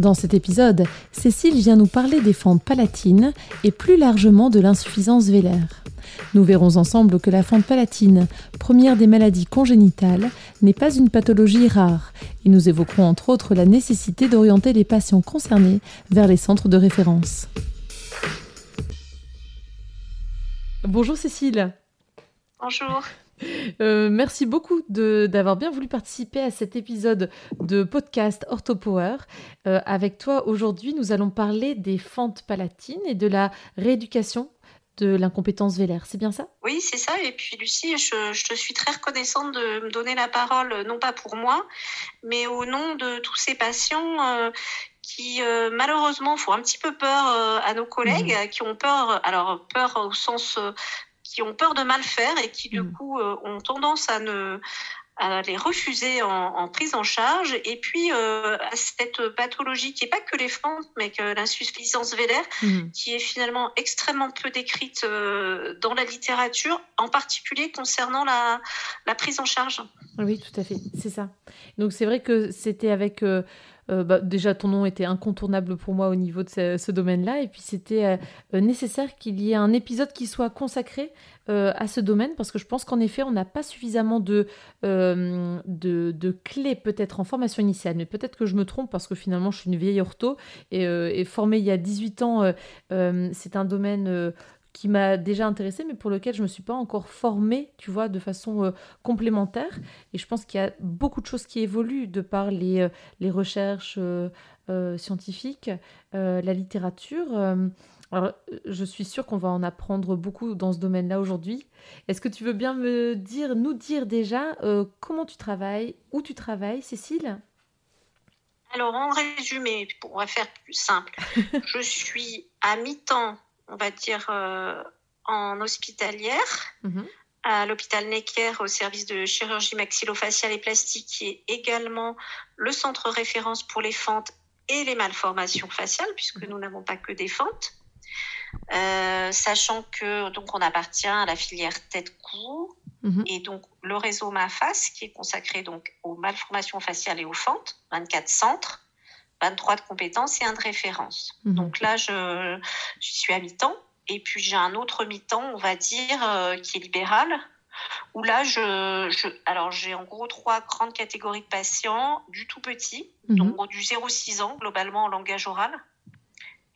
Dans cet épisode, Cécile vient nous parler des fentes palatines et plus largement de l'insuffisance vélaire. Nous verrons ensemble que la fente palatine, première des maladies congénitales, n'est pas une pathologie rare et nous évoquerons entre autres la nécessité d'orienter les patients concernés vers les centres de référence. Bonjour Cécile. Bonjour. Euh, merci beaucoup d'avoir bien voulu participer à cet épisode de podcast OrthoPower. Euh, avec toi, aujourd'hui, nous allons parler des fentes palatines et de la rééducation de l'incompétence vélaire. C'est bien ça? Oui, c'est ça. Et puis, Lucie, je, te suis très reconnaissante de me donner la parole, non pas pour moi, mais au nom de tous ces patients euh, qui malheureusement font un petit peu peur à nos collègues, mmh. qui ont peur, alors peur au sens qui ont peur de mal faire et qui du mm. coup euh, ont tendance à ne à les refuser en, prise en charge et puis euh, à cette pathologie qui n'est pas que les fentes mais que l'insuffisance vélaire mm. qui est finalement extrêmement peu décrite euh, dans la littérature en particulier concernant la, la prise en charge. Oui tout à fait c'est ça donc c'est vrai que c'était avec euh, bah, déjà ton nom était incontournable pour moi au niveau de ce, domaine-là, et puis c'était euh, euh, nécessaire qu'il y ait un épisode qui soit consacré à ce domaine, parce que je pense qu'en effet, on n'a pas suffisamment de, de, clés peut-être en formation initiale, mais peut-être que je me trompe, parce que finalement, je suis une vieille ortho, et formée il y a 18 ans, c'est un domaine qui m'a déjà intéressée, mais pour lequel je ne me suis pas encore formée, tu vois, de façon euh, complémentaire. Et je pense qu'il y a beaucoup de choses qui évoluent de par les, euh, les recherches euh, scientifiques, la littérature. alors, je suis sûre qu'on va en apprendre beaucoup dans ce domaine-là aujourd'hui. Est-ce que tu veux bien me dire, nous dire déjà comment tu travailles, où tu travailles, Cécile? Alors, en résumé, pour faire plus simple, je suis à mi-temps on va dire, euh, en hospitalière, mhm. à l'hôpital Necker au service de chirurgie maxillofaciale et plastique, qui est également le centre référence pour les fentes et les malformations faciales, puisque nous n'avons pas que des fentes. Euh, sachant que donc on appartient à la filière tête-cou mhm. et donc le réseau MAFAS qui est consacré donc aux malformations faciales et aux fentes, 24 centres 23 de compétences et un de référence. Mhm. Donc là, je, je, suis à mi-temps. Et puis j'ai un autre mi-temps, on va dire, euh, qui est libéral, où là, je, je alors j'ai en gros trois grandes catégories de patients, du tout petit, mhm. donc du 0-6 ans, globalement en langage oral,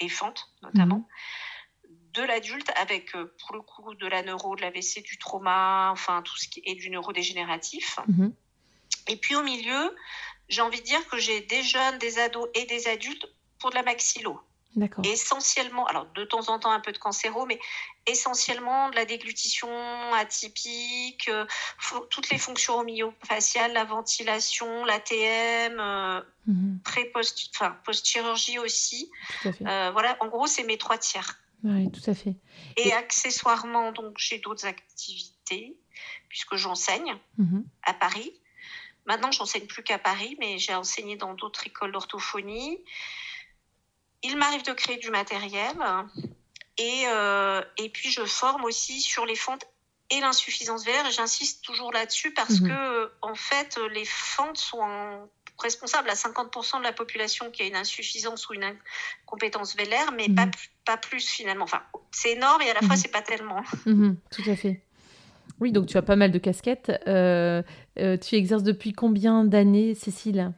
et fente notamment. Mhm. de l'adulte avec euh, pour le coup de la neuro, de l'AVC, du trauma, enfin tout ce qui est du neurodégénératif. Et puis au milieu, j'ai envie de dire que j'ai des jeunes, des ados et des adultes pour de la maxillo. D'accord. Essentiellement, alors de temps en temps un peu de cancéro, mais essentiellement de la déglutition atypique, euh, toutes les fonctions faciales, la ventilation, l'ATM, euh, mhm. pré-post, enfin post-chirurgie aussi. Euh, voilà, en gros, c'est mes trois tiers. Oui, tout à fait. Et, accessoirement, donc j'ai d'autres activités puisque j'enseigne mhm. à Paris. Maintenant, j'enseigne plus qu'à Paris, mais j'ai enseigné dans d'autres écoles d'orthophonie. Il m'arrive de créer du matériel et, euh, et puis je forme aussi sur les fentes et l'insuffisance vélaire. J'insiste toujours là-dessus parce mhm. que, en fait, les fentes sont responsables à 50% de la population qui a une insuffisance ou une incompétence vélaire, mais pas, mhm. pas plus finalement. Enfin, c'est énorme et à la fois, mhm. c'est pas tellement. tout à fait. Oui, donc tu as pas mal de casquettes. Euh, euh, tu exerces depuis combien d'années, Cécile?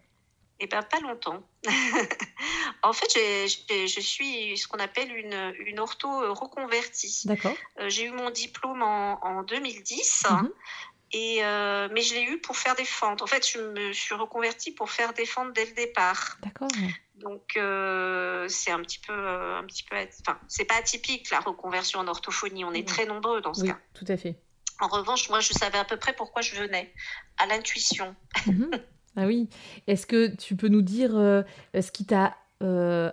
Eh bien, pas longtemps. en fait, je suis ce qu'on appelle une, une ortho reconvertie. D'accord. Euh, j'ai eu mon diplôme en, 2010. Mhm. Et mais je l'ai eu pour faire des fentes. En fait, je me suis reconvertie pour faire des fentes dès le départ. D'accord. Donc c'est un petit peu, un petit peu, enfin c'est pas atypique la reconversion en orthophonie. On est très nombreux dans ce oui, cas. Tout à fait. En revanche, moi, je savais à peu près pourquoi je venais, à l'intuition. Mhm. Ah oui. Est-ce que tu peux nous dire euh, ce qui t'a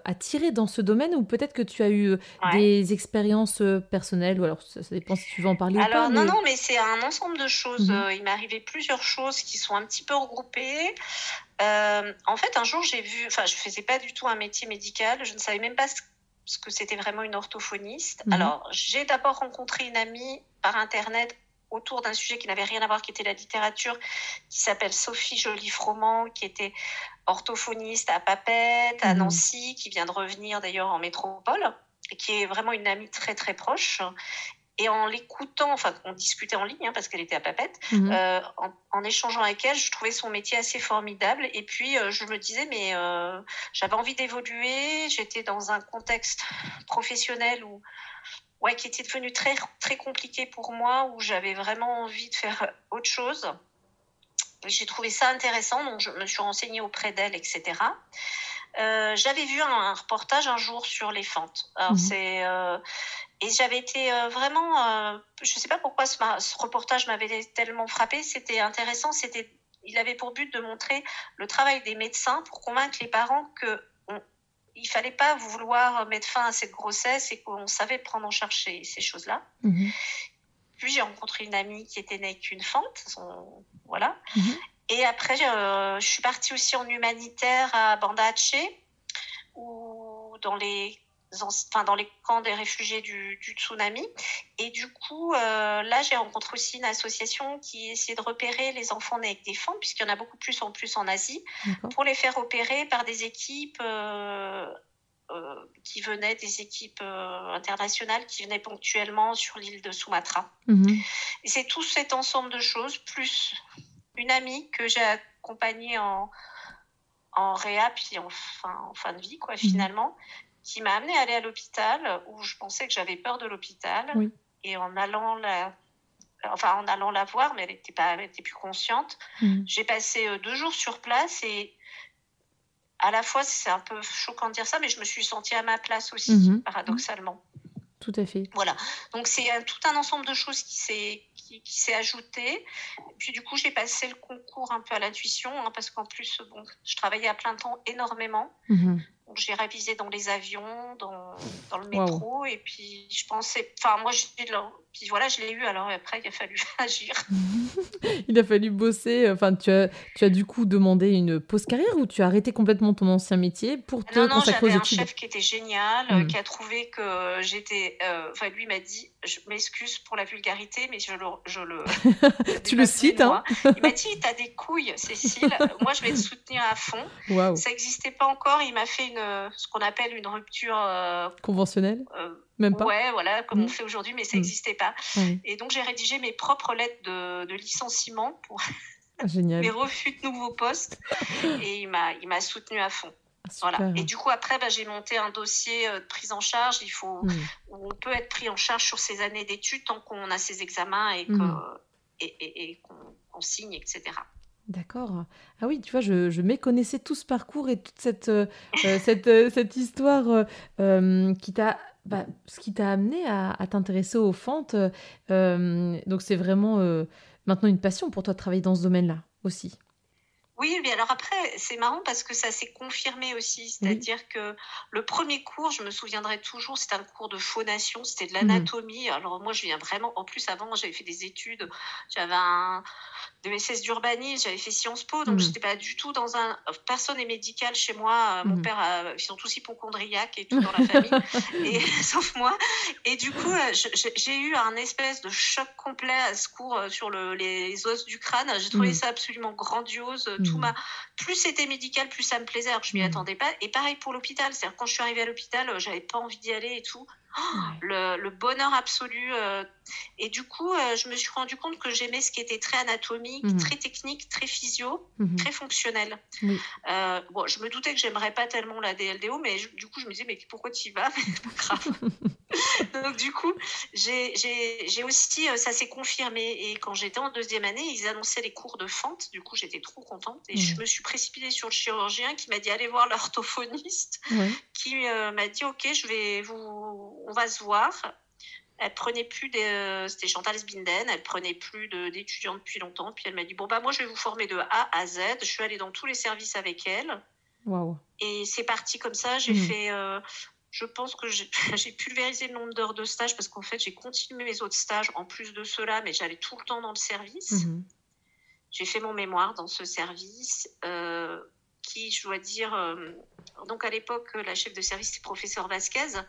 attiré dans ce domaine ou peut-être que tu as eu des expériences personnelles ou alors ça, dépend si tu veux en parler alors, ou pas. Non, non, mais c'est un ensemble de choses. Mhm. il m'est arrivé plusieurs choses qui sont un petit peu regroupées. en fait, un jour, j'ai vu, enfin, je faisais pas du tout un métier médical, je ne savais même pas ce que c'était vraiment une orthophoniste. Mhm. Alors, j'ai d'abord rencontré une amie par Internet autour d'un sujet qui n'avait rien à voir, qui était la littérature, qui s'appelle Sophie Joly-Froment, qui était orthophoniste à Papette, à mhm. Nancy, qui vient de revenir d'ailleurs en métropole, et qui est vraiment une amie très très proche. Et en l'écoutant, enfin, on discutait en ligne hein, parce qu'elle était à Papette, mhm. euh, en, échangeant avec elle, je trouvais son métier assez formidable. Et puis, euh, je me disais, mais euh, j'avais envie d'évoluer. J'étais dans un contexte professionnel où ouais, qui était devenu très, très compliqué pour moi, où j'avais vraiment envie de faire autre chose. J'ai trouvé ça intéressant, donc je me suis renseignée auprès d'elle, etc. Euh, j'avais vu un, reportage un jour sur les fentes. Mhm. c'est, euh, et j'avais été euh, vraiment, je ne sais pas pourquoi ce, ce reportage m'avait tellement frappé. C'était intéressant. C'était, il avait pour but de montrer le travail des médecins pour convaincre les parents que il fallait pas vouloir mettre fin à cette grossesse et qu'on savait prendre en charge ces, choses-là. Mhm. Puis j'ai rencontré une amie qui était née avec une fente, voilà. Mhm. Et après, je suis partie aussi en humanitaire à Banda Aceh, où dans les enfin, dans les camps des réfugiés du, tsunami. Et du coup, euh, là, j'ai rencontré aussi une association qui essaie de repérer les enfants nés avec des fentes, puisqu'il y en a beaucoup plus en plus en Asie, pour les faire opérer par des équipes. Euh, euh, qui venaient des équipes internationales qui venaient ponctuellement sur l'île de Sumatra. Mhm. Et c'est tout cet ensemble de choses, plus une amie que j'ai accompagnée en, en réa, puis en fin, en fin de vie, quoi, mhm. finalement, qui m'a amené à aller à l'hôpital où je pensais que j'avais peur de l'hôpital. Et en allant la, enfin en allant la voir, mais elle n'était pas, elle était plus consciente. Mm. J'ai passé euh, deux jours sur place et à la fois c'est un peu choquant de dire ça, mais je me suis sentie à ma place aussi, mm-hmm. paradoxalement. Tout à fait. Voilà. Donc c'est tout un ensemble de choses qui s'est qui, s'est ajouté. puis du coup j'ai passé le concours un peu à l'intuition hein, parce qu'en plus bon je travaillais à plein temps énormément. J'ai révisé dans les avions, dans, dans le métro, et puis je pensais, enfin moi, puis voilà, je l'ai eu, alors après, il a fallu agir. il a fallu bosser, enfin tu as, tu as du coup demandé une pause carrière ou tu as arrêté complètement ton ancien métier pour te non, non, consacrer aux études un chef qui était génial, hmm. qui a trouvé que j'étais, euh, enfin lui m'a dit, je m'excuse pour la vulgarité, mais je le... Je le tu le cites, hein Il m'a dit, t'as des couilles, Cécile, moi je vais te soutenir à fond. Ça n'existait pas encore, il m'a fait une ce qu'on appelle une rupture euh, conventionnelle? Euh, Même pas. Ouais, voilà, comme on mm. fait aujourd'hui, mais ça n'existait mm. pas. Et donc j'ai rédigé mes propres lettres de, licenciement pour ah, mes refus de nouveaux postes, et il m'a il m'a soutenu à fond. Ah, voilà. Et du coup, après, bah, j'ai monté un dossier euh, de prise en charge. Il faut, mm. où on peut être pris en charge sur ses années d'études tant qu'on a ses examens et qu'on et, et, signe, etc. D'accord. Ah oui, tu vois, je, je, méconnaissais tout ce parcours et toute cette, euh, euh, cette, cette, histoire qui t'a bah, ce qui t'a amené à, à t'intéresser aux fentes. donc c'est vraiment maintenant une passion pour toi de travailler dans ce domaine-là aussi. Oui, mais alors après, c'est marrant parce que ça s'est confirmé aussi. C'est-à-dire que le premier cours, je me souviendrai toujours, c'était un cours de phonation, c'était de mmh l'anatomie. Alors moi, je viens vraiment, en plus, avant, j'avais fait des études, j'avais un de SS d'urbanisme, j'avais fait Sciences Po, donc je mhm. j'étais pas du tout dans un. Personne n'est médical chez moi. Euh, mon mhm. père, a... ils sont tous hypochondriaques et tout dans la famille, et... sauf moi. Et du coup, euh, j'ai eu un espèce de choc complet à ce cours euh, sur le... les os du crâne. J'ai trouvé mhm. ça absolument grandiose. Tout ma... Plus c'était médical, plus ça me plaisait. Alors je m'y attendais pas. Et pareil pour l'hôpital. C'est-à-dire quand je suis arrivée à l'hôpital, j'avais pas envie d'y aller et tout. Oh, le, bonheur absolu. Euh. et du coup, euh, je me suis rendu compte que j'aimais ce qui était très anatomique, mhm. très technique, très physio, mhm. très fonctionnel. Euh, bon, je me doutais que j'aimerais pas tellement la DLDO, mais du coup, je me disais, mais pourquoi tu y vas pas grave. Donc, du coup, j'ai aussi, ça s'est confirmé. Et quand j'étais en deuxième année, ils annonçaient les cours de fente. Du coup, j'étais trop contente. Et je me suis précipitée sur le chirurgien qui m'a dit, allez voir l'orthophoniste, qui m'a dit, ok, je vais vous on va se voir. Elle prenait plus de, c'était Chantal Sbinden, elle prenait plus d'étudiants depuis longtemps. Puis elle m'a dit bon bah moi je vais vous former de A à Z. Je suis allée dans tous les services avec elle. Et c'est parti comme ça. J'ai mmh. fait. Euh, je pense que j'ai pulvérisé le nombre d'heures de stage parce qu'en fait, j'ai continué mes autres stages en plus de cela, mais j'allais tout le temps dans le service. Mmh. J'ai fait mon mémoire dans ce service euh, qui, je dois dire, euh, donc à l'époque, la chef de service, c'est professeur Vasquez,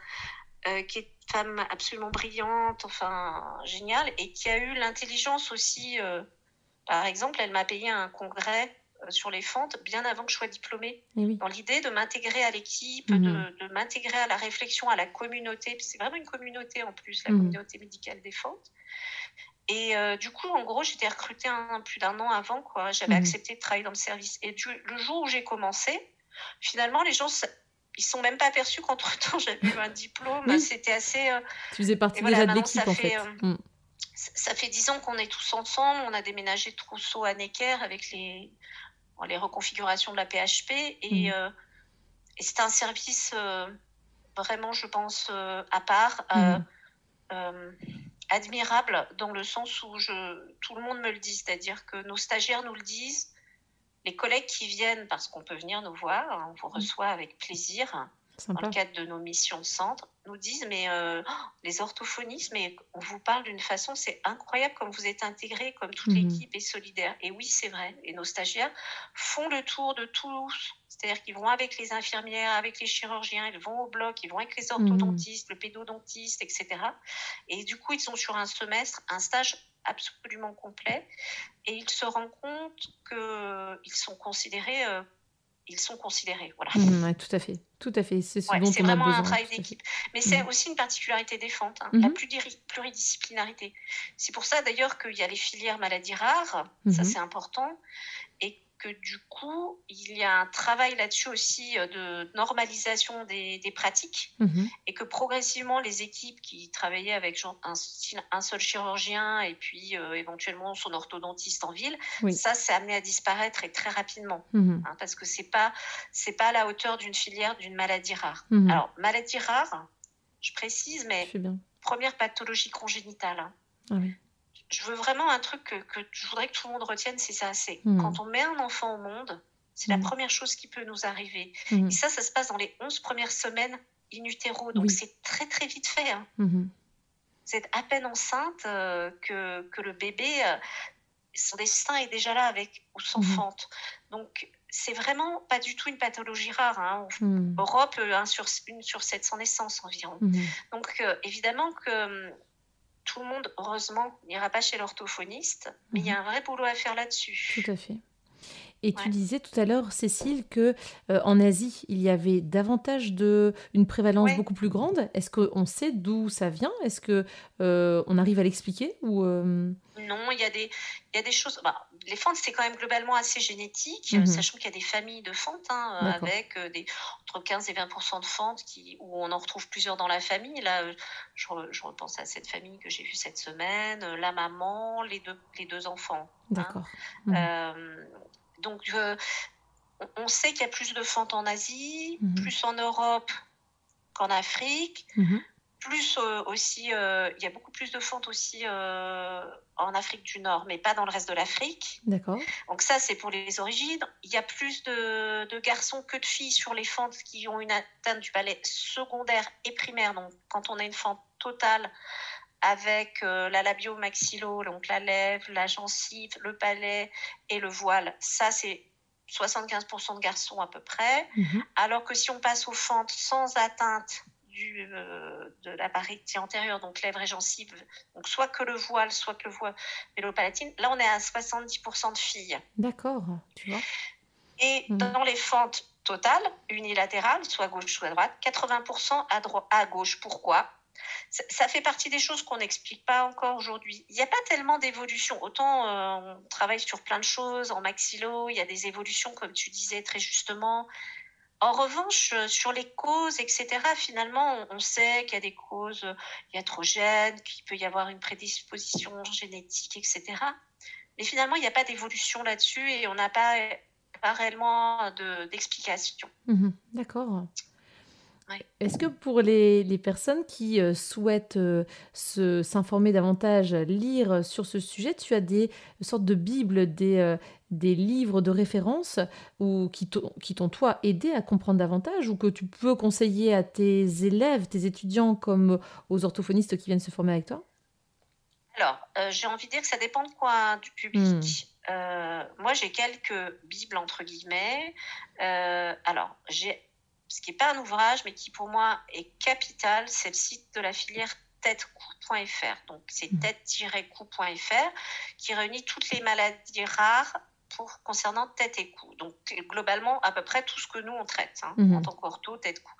qui est une femme absolument brillante, enfin géniale, et qui a eu l'intelligence aussi. par exemple, elle m'a payé un congrès euh, sur les fentes bien avant que je sois diplômée. Eh dans l'idée de m'intégrer à l'équipe, mhm. de, m'intégrer à la réflexion, à la communauté. C'est vraiment une communauté en plus, la mhm. communauté médicale des fentes. Et euh, du coup, en gros, j'étais recrutée un, plus d'un an avant. J'avais mhm. accepté de travailler dans le service. Et le jour où j'ai commencé, finalement, les gens ils sont même pas aperçus qu'entre-temps, j'avais eu un diplôme. C'était assez... Euh, tu faisais partie déjà de l'équipe, en fait. Mm. Ça fait dix ans qu'on est tous ensemble. On a déménagé de Trousseau à Necker avec les, les reconfigurations de la PHP. Et, mm. euh, c'est un service euh, vraiment, je pense, euh, à part, mm. admirable dans le sens où je, tout le monde me le dit. C'est-à-dire que nos stagiaires nous le disent, les collègues qui viennent, parce qu'on peut venir nous voir, on vous mm. reçoit avec plaisir dans le cadre de nos missions de centre, nous disent mais euh, oh, les orthophonistes, mais on vous parle d'une façon, c'est incroyable comme vous êtes intégrés, comme toute mhm. l'équipe est solidaire. Et oui, c'est vrai. Et nos stagiaires font le tour de tous. C'est-à-dire qu'ils vont avec les infirmières, avec les chirurgiens, ils vont au bloc, ils vont avec les orthodontistes, le pédodontiste, etc. Et du coup, ils sont sur un semestre, un stage absolument complet, et ils se rendent compte qu'ils sont considérés euh, ils sont considérés. Voilà. Mmh, tout à fait, tout à fait. C'est ce dont on a besoin. C'est vraiment un travail d'équipe. Mais c'est mmh. aussi une particularité des fentes, hein, la mmh. pluridisciplinarité. C'est pour ça d'ailleurs qu'il y a les filières maladies rares, ça c'est important, et du coup, il y a un travail là-dessus aussi euh, de normalisation des, pratiques mhm. et que progressivement, les équipes qui travaillaient avec un, un seul chirurgien et puis euh, éventuellement son orthodontiste en ville, ça, c'est amené à disparaître et très rapidement mhm. hein, parce que c'est pas c'est pas à la hauteur d'une filière d'une maladie rare. Mhm. Alors, maladie rare, je précise, mais première pathologie congénitale. Hein. Ah oui je veux vraiment un truc que, je voudrais que tout le monde retienne, c'est ça. C'est hmm. quand on met un enfant au monde, c'est la hmm. première chose qui peut nous arriver. Hmm. Et ça, ça se passe dans les 11 premières semaines in utero. Donc c'est très très vite fait. Hein. C'est à peine enceinte euh, que, que, le bébé, euh, son destin est déjà là avec ou sans fente. Donc c'est vraiment pas du tout une pathologie rare. Hein. Europe, un sur, une sur 700 naissances environ. Donc évidemment que tout le monde, heureusement, n'ira pas chez l'orthophoniste, mais il y a mhm. un vrai boulot à faire là-dessus. Tout à fait. Et tu disais tout à l'heure, Cécile, que euh, en Asie, il y avait davantage de une prévalence beaucoup plus grande. Est-ce qu'on sait d'où ça vient? Est-ce que euh, on arrive à l'expliquer ou euh? Non, il y a des il y a des choses. Bah, les fentes, c'est quand même globalement assez génétique, mhm. sachant qu'il y a des familles de fentes hein, avec des entre 15 et 20% de fentes qui où on en retrouve plusieurs dans la famille. Là, je, je repense à cette famille que j'ai vue cette semaine, la maman, les deux les deux enfants. Hein. D'accord. Donc, euh, on sait qu'il y a plus de fentes en Asie, mhm. plus en Europe qu'en Afrique. Mhm. Plus euh, aussi, euh, il y a beaucoup plus de fentes aussi en Afrique du Nord, mais pas dans le reste de l'Afrique. D'accord. Donc ça, c'est pour les origines. Il y a plus de, de, garçons que de filles sur les fentes qui ont une atteinte du palais secondaire et primaire. Donc quand on a une fente totale, avec euh, la labio-maxillo, donc la lèvre, la gencive, le palais et le voile. Ça, c'est 75% de garçons à peu près. Mhm. Alors que si on passe aux fentes sans atteinte du, euh, de la partie antérieure, donc lèvres et gencives, donc soit que le voile, soit que le voile vélo-palatine, là on est à 70% de filles. D'accord, tu vois. Et mhm. dans les fentes totales, unilatérales, soit gauche, soit droite, 80% à, droite, à gauche. Pourquoi? Ça, fait partie des choses qu'on n'explique pas encore aujourd'hui. Il n'y a pas tellement d'évolution. Autant euh, on travaille sur plein de choses, en maxillo, il y a des évolutions, comme tu disais très justement. En revanche, euh, sur les causes, etc., finalement, on, sait qu'il y a des causes iatrogènes, qu'il peut y avoir une prédisposition génétique, etc. Mais finalement, il n'y a pas d'évolution là-dessus et on n'a pas, pas réellement d'explication. Mhm, d'accord. Est-ce que pour les, les personnes qui euh, souhaitent euh, s'informer davantage, lire sur ce sujet, tu as des sortes de bibles, des, euh, des livres de référence ou qui t'ont toi aidé à comprendre davantage ou que tu peux conseiller à tes élèves, tes étudiants comme aux orthophonistes qui viennent se former avec toi? Alors, j'ai envie de dire que ça dépend de quoi du public. Hmm. moi, j'ai quelques bibles entre guillemets. alors, j'ai ce qui n'est pas un ouvrage, mais qui pour moi est capital, c'est le site de la filière tête-coup.fr. Donc c'est mmh. tête-coup.fr qui réunit toutes les maladies rares pour, concernant tête et cou. Donc globalement, à peu près tout ce que nous on traite hein, mmh. en tant qu'ortho, tête-cou.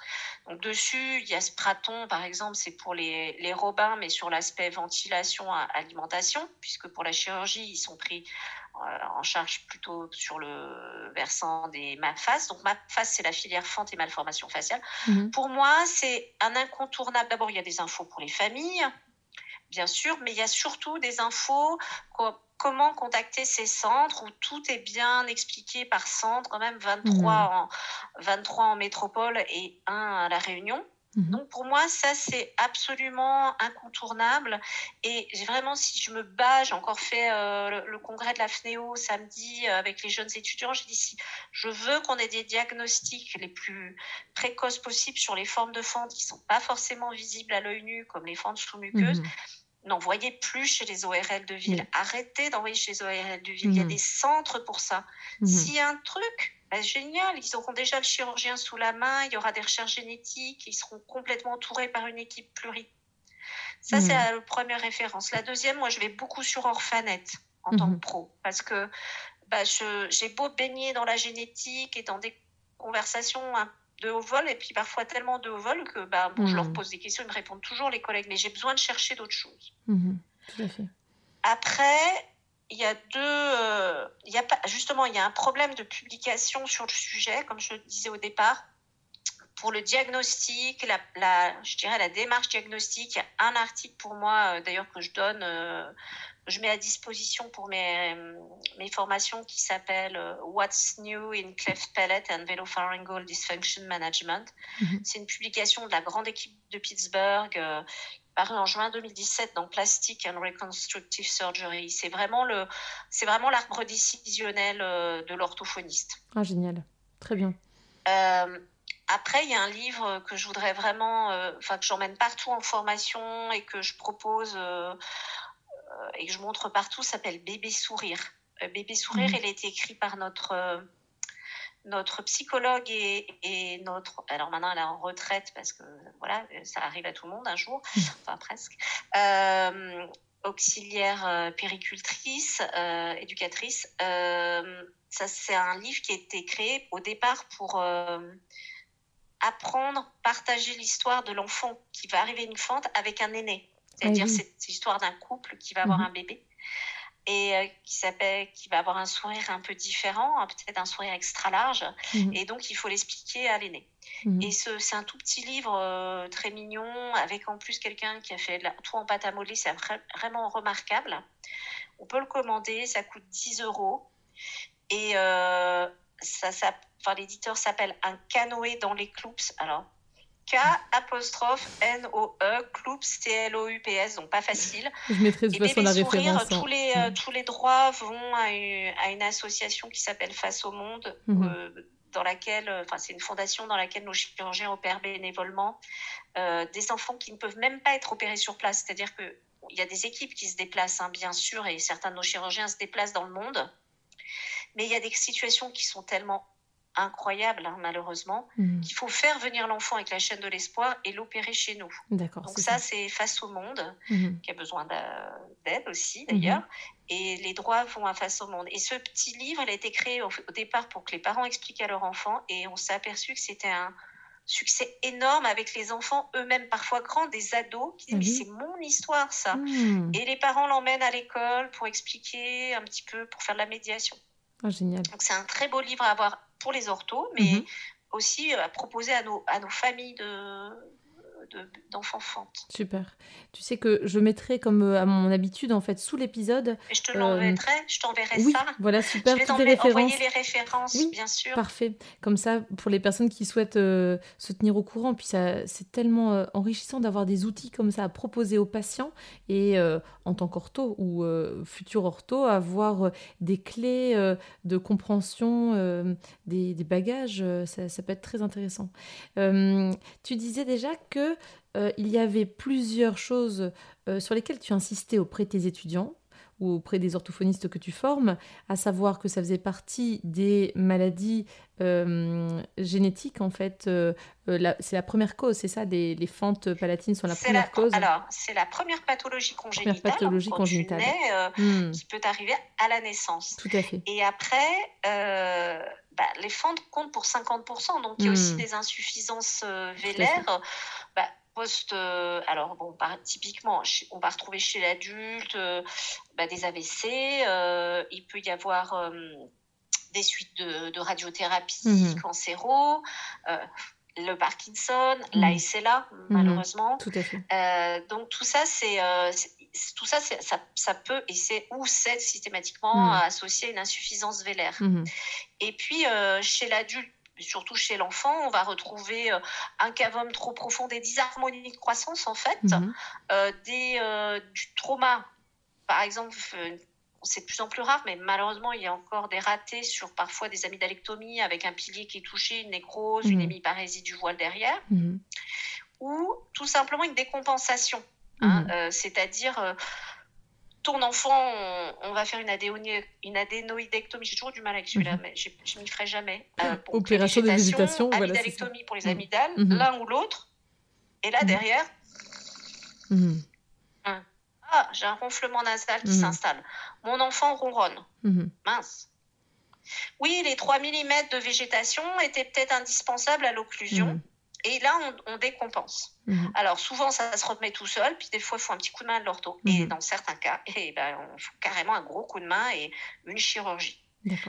Donc dessus, il y a ce praton, par exemple, c'est pour les, les robins, mais sur l'aspect ventilation, alimentation, puisque pour la chirurgie, ils sont pris euh, en charge plutôt sur le versant des MAFAS. Donc MAFAS, c'est la filière fente et malformation faciale. Mhm. Pour moi, c'est un incontournable. D'abord, il y a des infos pour les familles, bien sûr, mais il y a surtout des infos comment contacter ces centres où tout est bien expliqué par centre, quand même 23, mhm. en, 23 en métropole et un à La Réunion. Mhm. Donc pour moi, ça c'est absolument incontournable. Et vraiment, si je me bats, j'ai encore fait euh, le, congrès de la FNEO samedi euh, avec les jeunes étudiants. J'ai dit si je veux qu'on ait des diagnostics les plus précoces possibles sur les formes de fente qui sont pas forcément visibles à l'œil nu, comme les fentes sous-muqueuses. Mhm. N'envoyez plus chez les ORL de ville. Arrêtez d'envoyer chez les ORL de ville. Il y a mhm. des centres pour ça. S'il y a un truc bah, génial, ils auront déjà le chirurgien sous la main, il y aura des recherches génétiques, ils seront complètement entourés par une équipe pluri. Ça, c'est hmm. la première référence. La deuxième, moi, je vais beaucoup sur Orphanet en tant que hmm. pro, parce que bah, j'ai beau baigner dans la génétique et dans des conversations de haut vol, et puis parfois tellement de haut vol que bah, bon, je leur hmm. pose des questions, ils me répondent toujours les collègues, mais j'ai besoin de chercher d'autres choses. Tout à fait. Après, il y a deux, euh, il y a pas, justement, il y a un problème de publication sur le sujet, comme je le disais au départ. Pour le diagnostic, la, la je dirais la démarche diagnostique, il y a un article pour moi, euh, d'ailleurs, que je donne, euh, je mets à disposition pour mes, mes formations qui s'appelle What's New in Cleft Palate and Velopharyngeal Dysfunction Management. Mm-hmm. C'est une publication de la grande équipe de Pittsburgh paru en juin 2017 dans Plastic and Reconstructive Surgery. C'est vraiment le, c'est vraiment l'arbre décisionnel euh, de l'orthophoniste. Ah génial, très bien. Euh, après, il y a un livre que je voudrais vraiment, euh, enfin que j'emmène partout en formation et que je propose et que je montre partout, s'appelle Bébé sourire. Bébé sourire, mmh. il a été écrit par notre notre psychologue et, notre alors maintenant elle est en retraite parce que voilà ça arrive à tout le monde un jour enfin presque euh, auxiliaire euh, péricultrice euh, éducatrice ça c'est un livre qui a été créé au départ pour apprendre partager l'histoire de l'enfant qui va arriver une fente avec un aîné c'est-à-dire c'est l'histoire d'un couple qui va avoir mhm. un bébé et euh, qui s'appelle, qui va avoir un sourire un peu différent, hein, peut-être un sourire extra large. Mhm. Et donc, il faut l'expliquer à l'aîné. Mhm. Et ce, c'est un tout petit livre euh, très mignon, avec en plus quelqu'un qui a fait tout en pâte à modeler. C'est vraiment remarquable. On peut le commander, ça coûte 10 euros. Et euh, ça, ça, enfin, l'éditeur s'appelle Un canoë dans les cloups. Alors, K apostrophe N-O-E, Cloups, C-L-O-U-P-S, donc pas facile. Je mettrai de toute façon la référence. Tous les, euh, tous les droits vont à une, association qui s'appelle Face au Monde, mhm. euh, dans laquelle, euh, enfin, c'est une fondation dans laquelle nos chirurgiens opèrent bénévolement des enfants qui ne peuvent même pas être opérés sur place. C'est-à-dire qu'il y a des équipes qui se déplacent, hein, bien sûr, et certains de nos chirurgiens se déplacent dans le monde. Mais il y a des situations qui sont tellement incroyable, hein, malheureusement, mhm. qu'il faut faire venir l'enfant avec la chaîne de l'espoir et l'opérer chez nous. Donc ça, c'est face au monde, mhm. qui a besoin d'aide aussi, d'ailleurs. Mhm. Et les droits vont à face au monde. Et ce petit livre, il a été créé au, départ pour que les parents expliquent à leur enfant. Et on s'est aperçu que c'était un succès énorme avec les enfants eux-mêmes, parfois grands, des ados, qui disent, mais c'est mon histoire, ça. Et les parents l'emmènent à l'école pour expliquer un petit peu, pour faire de la médiation. Oh, génial. Donc c'est un très beau livre à avoir pour les orthos, mais mhm. aussi à proposer à nos, à nos familles de, d'enfants fentes. Super. Tu sais que je mettrai comme euh, à mon habitude en fait sous l'épisode. Je te l'enverrai, je t'enverrai oui, ça. Voilà, super. Je vais les références, oui, bien sûr. Parfait. Comme ça, pour les personnes qui souhaitent se tenir au courant, puis ça, c'est tellement enrichissant d'avoir des outils comme ça à proposer aux patients et en tant qu'ortho ou futur ortho, avoir des clés de compréhension des, des, bagages, ça, ça, peut être très intéressant. tu disais déjà que il y avait plusieurs choses sur lesquelles tu insistais auprès de tes étudiants ou auprès des orthophonistes que tu formes, à savoir que ça faisait partie des maladies euh, génétiques, en fait. Euh, euh, c'est la première cause, c'est ça des, Les fentes palatines sont la première cause Alors, c'est la première pathologie congénitale, première pathologie congénitale. Hmm. qui peut arriver à la naissance. Tout à fait. Et après, bah, les fentes comptent pour 50%, donc il y a aussi hmm. des insuffisances vélaires post euh, alors bon typiquement on va retrouver chez l'adulte euh, bah, des AVC euh, il peut y avoir des suites de, radiothérapie mmh. cancéro le Parkinson, mmh. la SLA, mmh. malheureusement. Tout à fait. donc tout ça, c'est tout ça, ça, ça, peut et c'est ou c'est systématiquement associé à une insuffisance vélaire. Et puis chez l'adulte surtout chez l'enfant, on va retrouver euh, un cavum trop profond, des disharmonies de croissance en fait, mhm. euh, des, euh, du trauma. Par exemple, c'est de plus en plus rare, mais malheureusement, il y a encore des ratés sur parfois des amygdalectomies avec un pilier qui est touché, une nécrose, une mhm. hémiparésie du voile derrière, mhm. ou tout simplement une décompensation. Hein, c'est-à-dire ton enfant, on, va faire une, une adénoïdectomie. J'ai toujours du mal avec celui-là, mhm. mais je n'y ferai jamais. Euh, Opération de végétation. Amygdalectomie pour les amygdales, mhm. Mhm. l'un ou l'autre. Et là, derrière, ah, j'ai un ronflement nasal qui s'installe. Mon enfant ronronne. Mince. Oui, les 3 mm de végétation étaient peut-être indispensables à l'occlusion. Et là, on, décompense. Mhm. Alors, souvent, ça se remet tout seul, puis des fois, il faut un petit coup de main de l'ortho. Et mhm. dans certains cas, et eh ben, on faut carrément un gros coup de main et une chirurgie.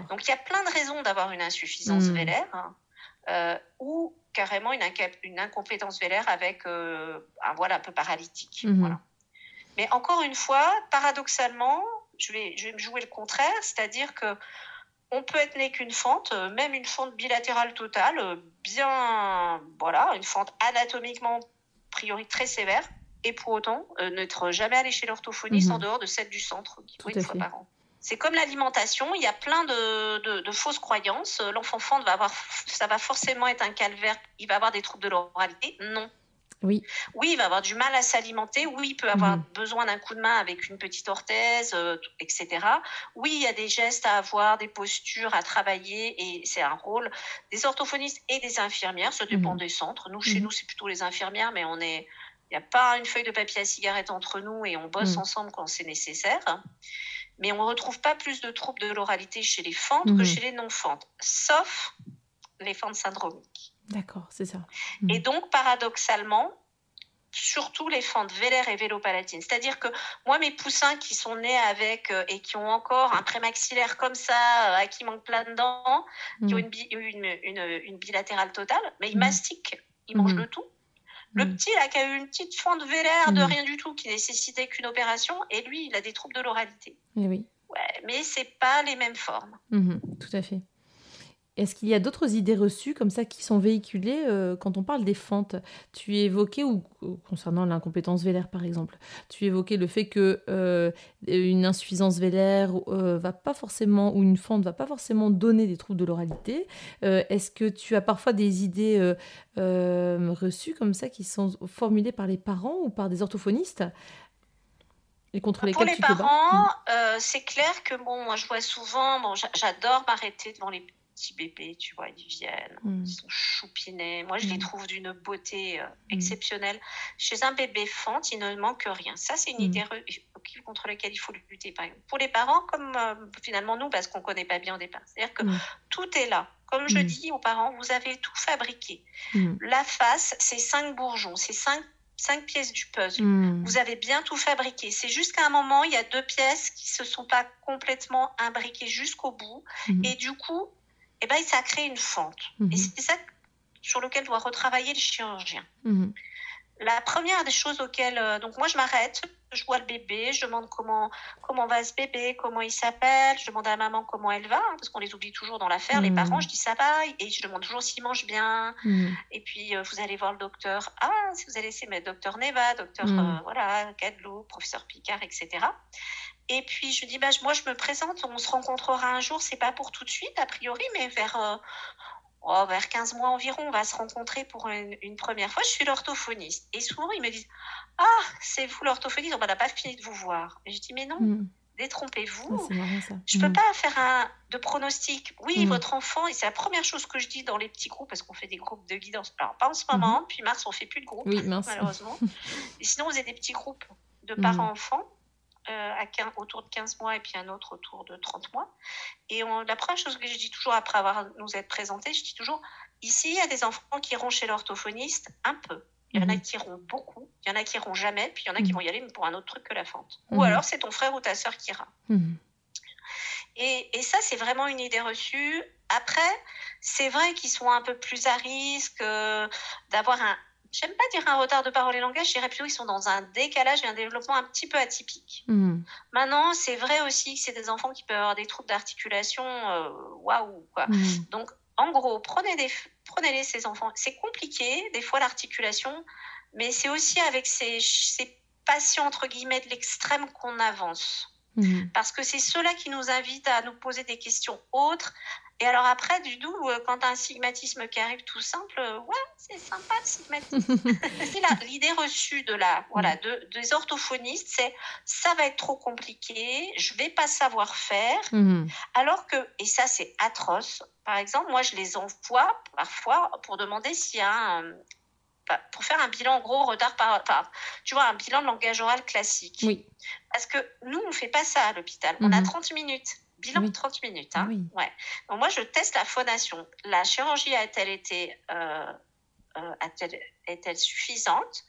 Donc, il y a plein de raisons d'avoir une insuffisance mhm. vélaire hein, euh, ou carrément une, une, incompétence vélaire avec euh, un voile un peu paralytique. Voilà. Mais encore une fois, paradoxalement, je vais, je vais me jouer le contraire, c'est-à-dire que on peut être né qu'une fente, euh, même une fente bilatérale totale, euh, bien, voilà, une fente anatomiquement, a priori très sévère, et pour autant euh, n'être jamais allé chez l'orthophoniste en mhm. dehors de celle du centre, qui une fois par an. C'est comme l'alimentation, il y a plein de, fausses croyances. L'enfant fente va avoir, ça va forcément être un calvaire, il va avoir des troubles de l'oralité. Non, oui. Oui, il va avoir du mal à s'alimenter. Oui, il peut avoir mhm. besoin d'un coup de main avec une petite orthèse, euh, etc. Oui, il y a des gestes à avoir, des postures à travailler et c'est un rôle des orthophonistes et des infirmières. Ça dépend mhm. des centres. Nous, chez mhm. nous, c'est plutôt les infirmières, mais on est, il n'y a pas une feuille de papier à cigarette entre nous et on bosse ensemble quand c'est nécessaire. Mais on ne retrouve pas plus de troubles de l'oralité chez les fentes que chez les non-fentes, sauf les fentes syndromiques. D'accord, c'est ça. Et donc, paradoxalement, surtout les fentes vélaires et vélopalatines. C'est-à-dire que moi, mes poussins qui sont nés avec euh, et qui ont encore un prémaxillaire comme ça, euh, à qui manque plein de dents, qui ont mm. une, une, une, bilatérale totale, mais ils mm. mastiquent, ils mangent mm. de tout. Le petit, là, qui a eu une petite fente vélaire de rien du tout, qui nécessitait qu'une opération, et lui, il a des troubles de l'oralité. Eh oui. Ouais, mais c'est pas les mêmes formes. Mm-hmm. tout à fait. Est-ce qu'il y a d'autres idées reçues comme ça qui sont véhiculées euh, quand on parle des fentes? Tu évoquais, ou, concernant l'incompétence vélaire par exemple, tu évoquais le fait que euh, une insuffisance vélaire euh, va pas forcément, ou une fente va pas forcément donner des troubles de l'oralité. Est-ce que tu as parfois des idées reçues comme ça qui sont formulées par les parents ou par des orthophonistes et contre Pour les parents, c'est clair que bon, moi je vois souvent, bon, j'adore m'arrêter devant les petits bébés, tu vois, ils viennent, mm. ils sont choupinés. Moi, je les mm. trouve d'une beauté euh, mm. exceptionnelle. Chez un bébé fente, il ne manque rien. Ça, c'est une idée contre laquelle il faut lutter. Par exemple. Pour les parents, comme euh, finalement nous, parce qu'on ne connaît pas bien au départ. C'est-à-dire que tout est là. Comme je dis aux parents, vous avez tout fabriqué. La face, c'est cinq bourgeons, c'est cinq cinq pièces du puzzle. Vous avez bien tout fabriqué. C'est juste qu'à un moment, il y a deux pièces qui se sont pas complètement imbriquées jusqu'au bout. Et du coup, eh ben, ça crée une fente. Et mhm. c'est ça sur lequel doit retravailler le chirurgien. Mhm. La première des choses auxquelles. Euh, donc, moi, je m'arrête, je vois le bébé, je demande comment, comment va ce bébé, comment il s'appelle, je demande à la maman comment elle va, hein, parce qu'on les oublie toujours dans l'affaire. Les mmh. parents, je dis ça va, et je demande toujours s'il mange bien. Mmh. Et puis, euh, vous allez voir le docteur. Ah, si vous allez essayer, mais docteur Neva, docteur, mmh. euh, voilà, Gadlou, professeur Picard, etc. Et puis je dis, bah, moi je me présente, on se rencontrera un jour, c'est pas pour tout de suite a priori, mais vers, oh, vers 15 mois environ, on va se rencontrer pour une, première fois. Je suis l'orthophoniste. Et souvent, ils me disent Ah, c'est vous l'orthophoniste, on n'a pas fini de vous voir. Et je dis Mais non, hmm. détrompez-vous. Ah, je ne peux hmm. pas faire un, de pronostic. Oui, hmm. votre enfant, et c'est la première chose que je dis dans les petits groupes, parce qu'on fait des groupes de guidance. Alors, pas en ce moment, puis mars, on ne fait plus de groupes, malheureusement. et sinon, vous avez des petits groupes de parents-enfants. Euh, à autour de 15 mois et puis un autre autour de 30 mois. Et la première chose que je dis toujours après avoir nous être présenté, je dis toujours, ici, il y a des enfants qui iront chez l'orthophoniste un peu. Il y en a mhm. qui iront beaucoup, il y en a qui iront jamais, puis il y en a qui mhm. vont y aller pour un autre truc que la fente. Ou mhm. alors c'est ton frère ou ta sœur qui ira. Et, et, ça, c'est vraiment une idée reçue. Après, c'est vrai qu'ils sont un peu plus à risque euh, d'avoir un, j'aime pas dire un retard de parole et langage, je dirais plutôt qu'ils sont dans un décalage et un développement un petit peu atypique. Hmm. Maintenant, c'est vrai aussi que c'est des enfants qui peuvent avoir des troubles d'articulation, euh, waouh, quoi. Hmm. Donc, en gros, prenez des, prenez-les, ces enfants. C'est compliqué, des fois, l'articulation, mais c'est aussi avec ces, ces patients, entre guillemets, de l'extrême qu'on avance. Hmm. Parce que c'est ceux-là qui nous invitent à nous poser des questions autres, et alors après, du coup, euh, quand as un stigmatisme qui arrive tout simple, euh, ouais, c'est sympa le stigmatisme. c'est l'idée reçue de la, voilà, de, des orthophonistes, c'est ça va être trop compliqué, je vais pas savoir faire. Mhm. Alors que, et ça c'est atroce, par exemple, moi je les envoie parfois pour demander s'il y a un, bah, pour faire un bilan gros retard par, par, tu vois un bilan de langage oral classique. Oui. Parce que nous on fait pas ça à l'hôpital. On a 30 mhm. minutes bilan 30 minutes. Hein. Ouais. Donc moi, je teste la phonation. La chirurgie a-t-elle été euh, euh, est-elle suffisante?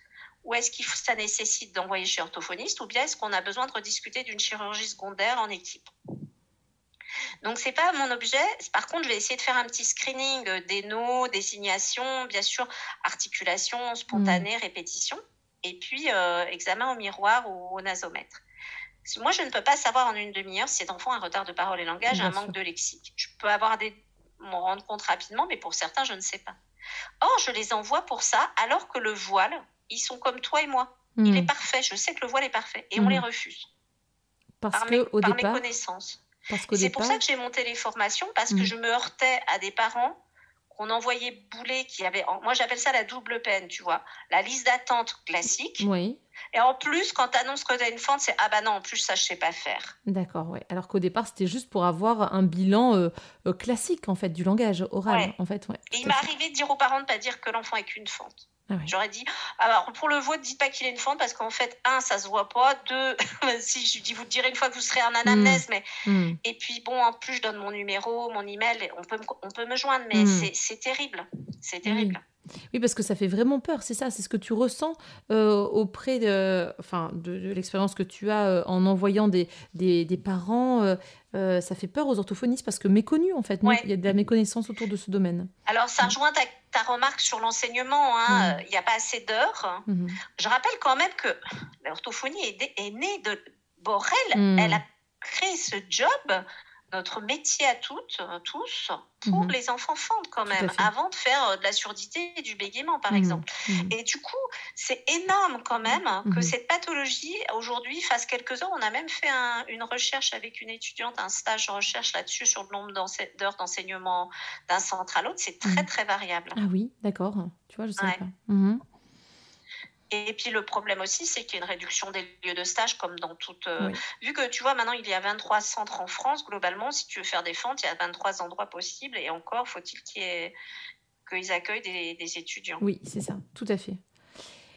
Ou est-ce que ça nécessite d'envoyer chez orthophoniste? Ou bien est-ce qu'on a besoin de rediscuter d'une chirurgie secondaire en équipe? Donc, c'est pas mon objet. Par contre, je vais essayer de faire un petit screening des noms, désignations, bien sûr, articulation spontanée, mm. répétition, et puis euh, examen au miroir ou au nasomètre. Moi, je ne peux pas savoir en une demi-heure si cet enfant a un retard de parole et langage, un manque de lexique. Je peux avoir des m'en rendre compte rapidement, mais pour certains, je ne sais pas. Or, je les envoie pour ça, alors que le voile, ils sont comme toi et moi. Il hmm. est parfait. Je sais que le voile est parfait, et on hmm. les refuse. Parce par, mes, au par départ, mes connaissances. C'est pour ça que j'ai monté les formations, parce que hmm. je me heurtais à des parents qu'on envoyait bouler, qui avaient, moi j'appelle ça la double peine, tu vois, la liste d'attente classique. Oui. Et en plus, quand tu annonces que tu as une fente, c'est ah bah non, en plus ça je sais pas faire. D'accord, ouais. Alors qu'au départ, c'était juste pour avoir un bilan euh, euh, classique en fait du langage oral, en fait. Ouais, Et il m'est arrivé de dire aux parents de pas dire que l'enfant est qu'une fente. Ah J'aurais dit, alors pour le vôtre, dites pas qu'il est une fente parce qu'en fait, un, ça se voit pas. Deux, si je dis, vous le direz une fois que vous serez en anamnèse, hmm. mais. Hmm. Et puis bon, en plus, je donne mon numéro, mon email, on peut, on peut me joindre, mais hmm. c'est terrible. C'est terrible. Oui, parce que ça fait vraiment peur, c'est ça, c'est ce que tu ressens euh, auprès de, enfin, de, l'expérience que tu as euh, en envoyant des, des, des parents. Euh, ça fait peur aux orthophonistes parce que méconnus, en fait. Il y a de la méconnaissance autour de ce domaine. Alors, ça rejoint ta, ta remarque sur l'enseignement. Hein, mm. Il n'y a pas assez d'heures. Mm-hmm. Je rappelle quand même que l'orthophonie est, est, née de Borel. Mm. Elle a créé ce job notre métier à toutes, euh, tous, pour mhm. les enfants fentes quand même, avant de faire euh, de la surdité et du bégaiement, par mhm. exemple. Mhm. Et du coup, c'est énorme quand même que cette pathologie, aujourd'hui, fasse quelques ans, on a même fait une recherche avec une étudiante, un stage de recherche là-dessus sur le nombre d'heures d'enseignement d'un centre à l'autre. C'est très, très variable. Ah oui, d'accord. Tu vois, je sais pas. Et puis le problème aussi, c'est qu'il y a une réduction des lieux de stage, comme dans toute. Euh, vu que tu vois, maintenant il y a 23 centres en France, globalement, si tu veux faire des fentes, il y a 23 endroits possibles, et encore faut-il qu'ils accueillent des, étudiants. Oui, c'est ça, tout à fait.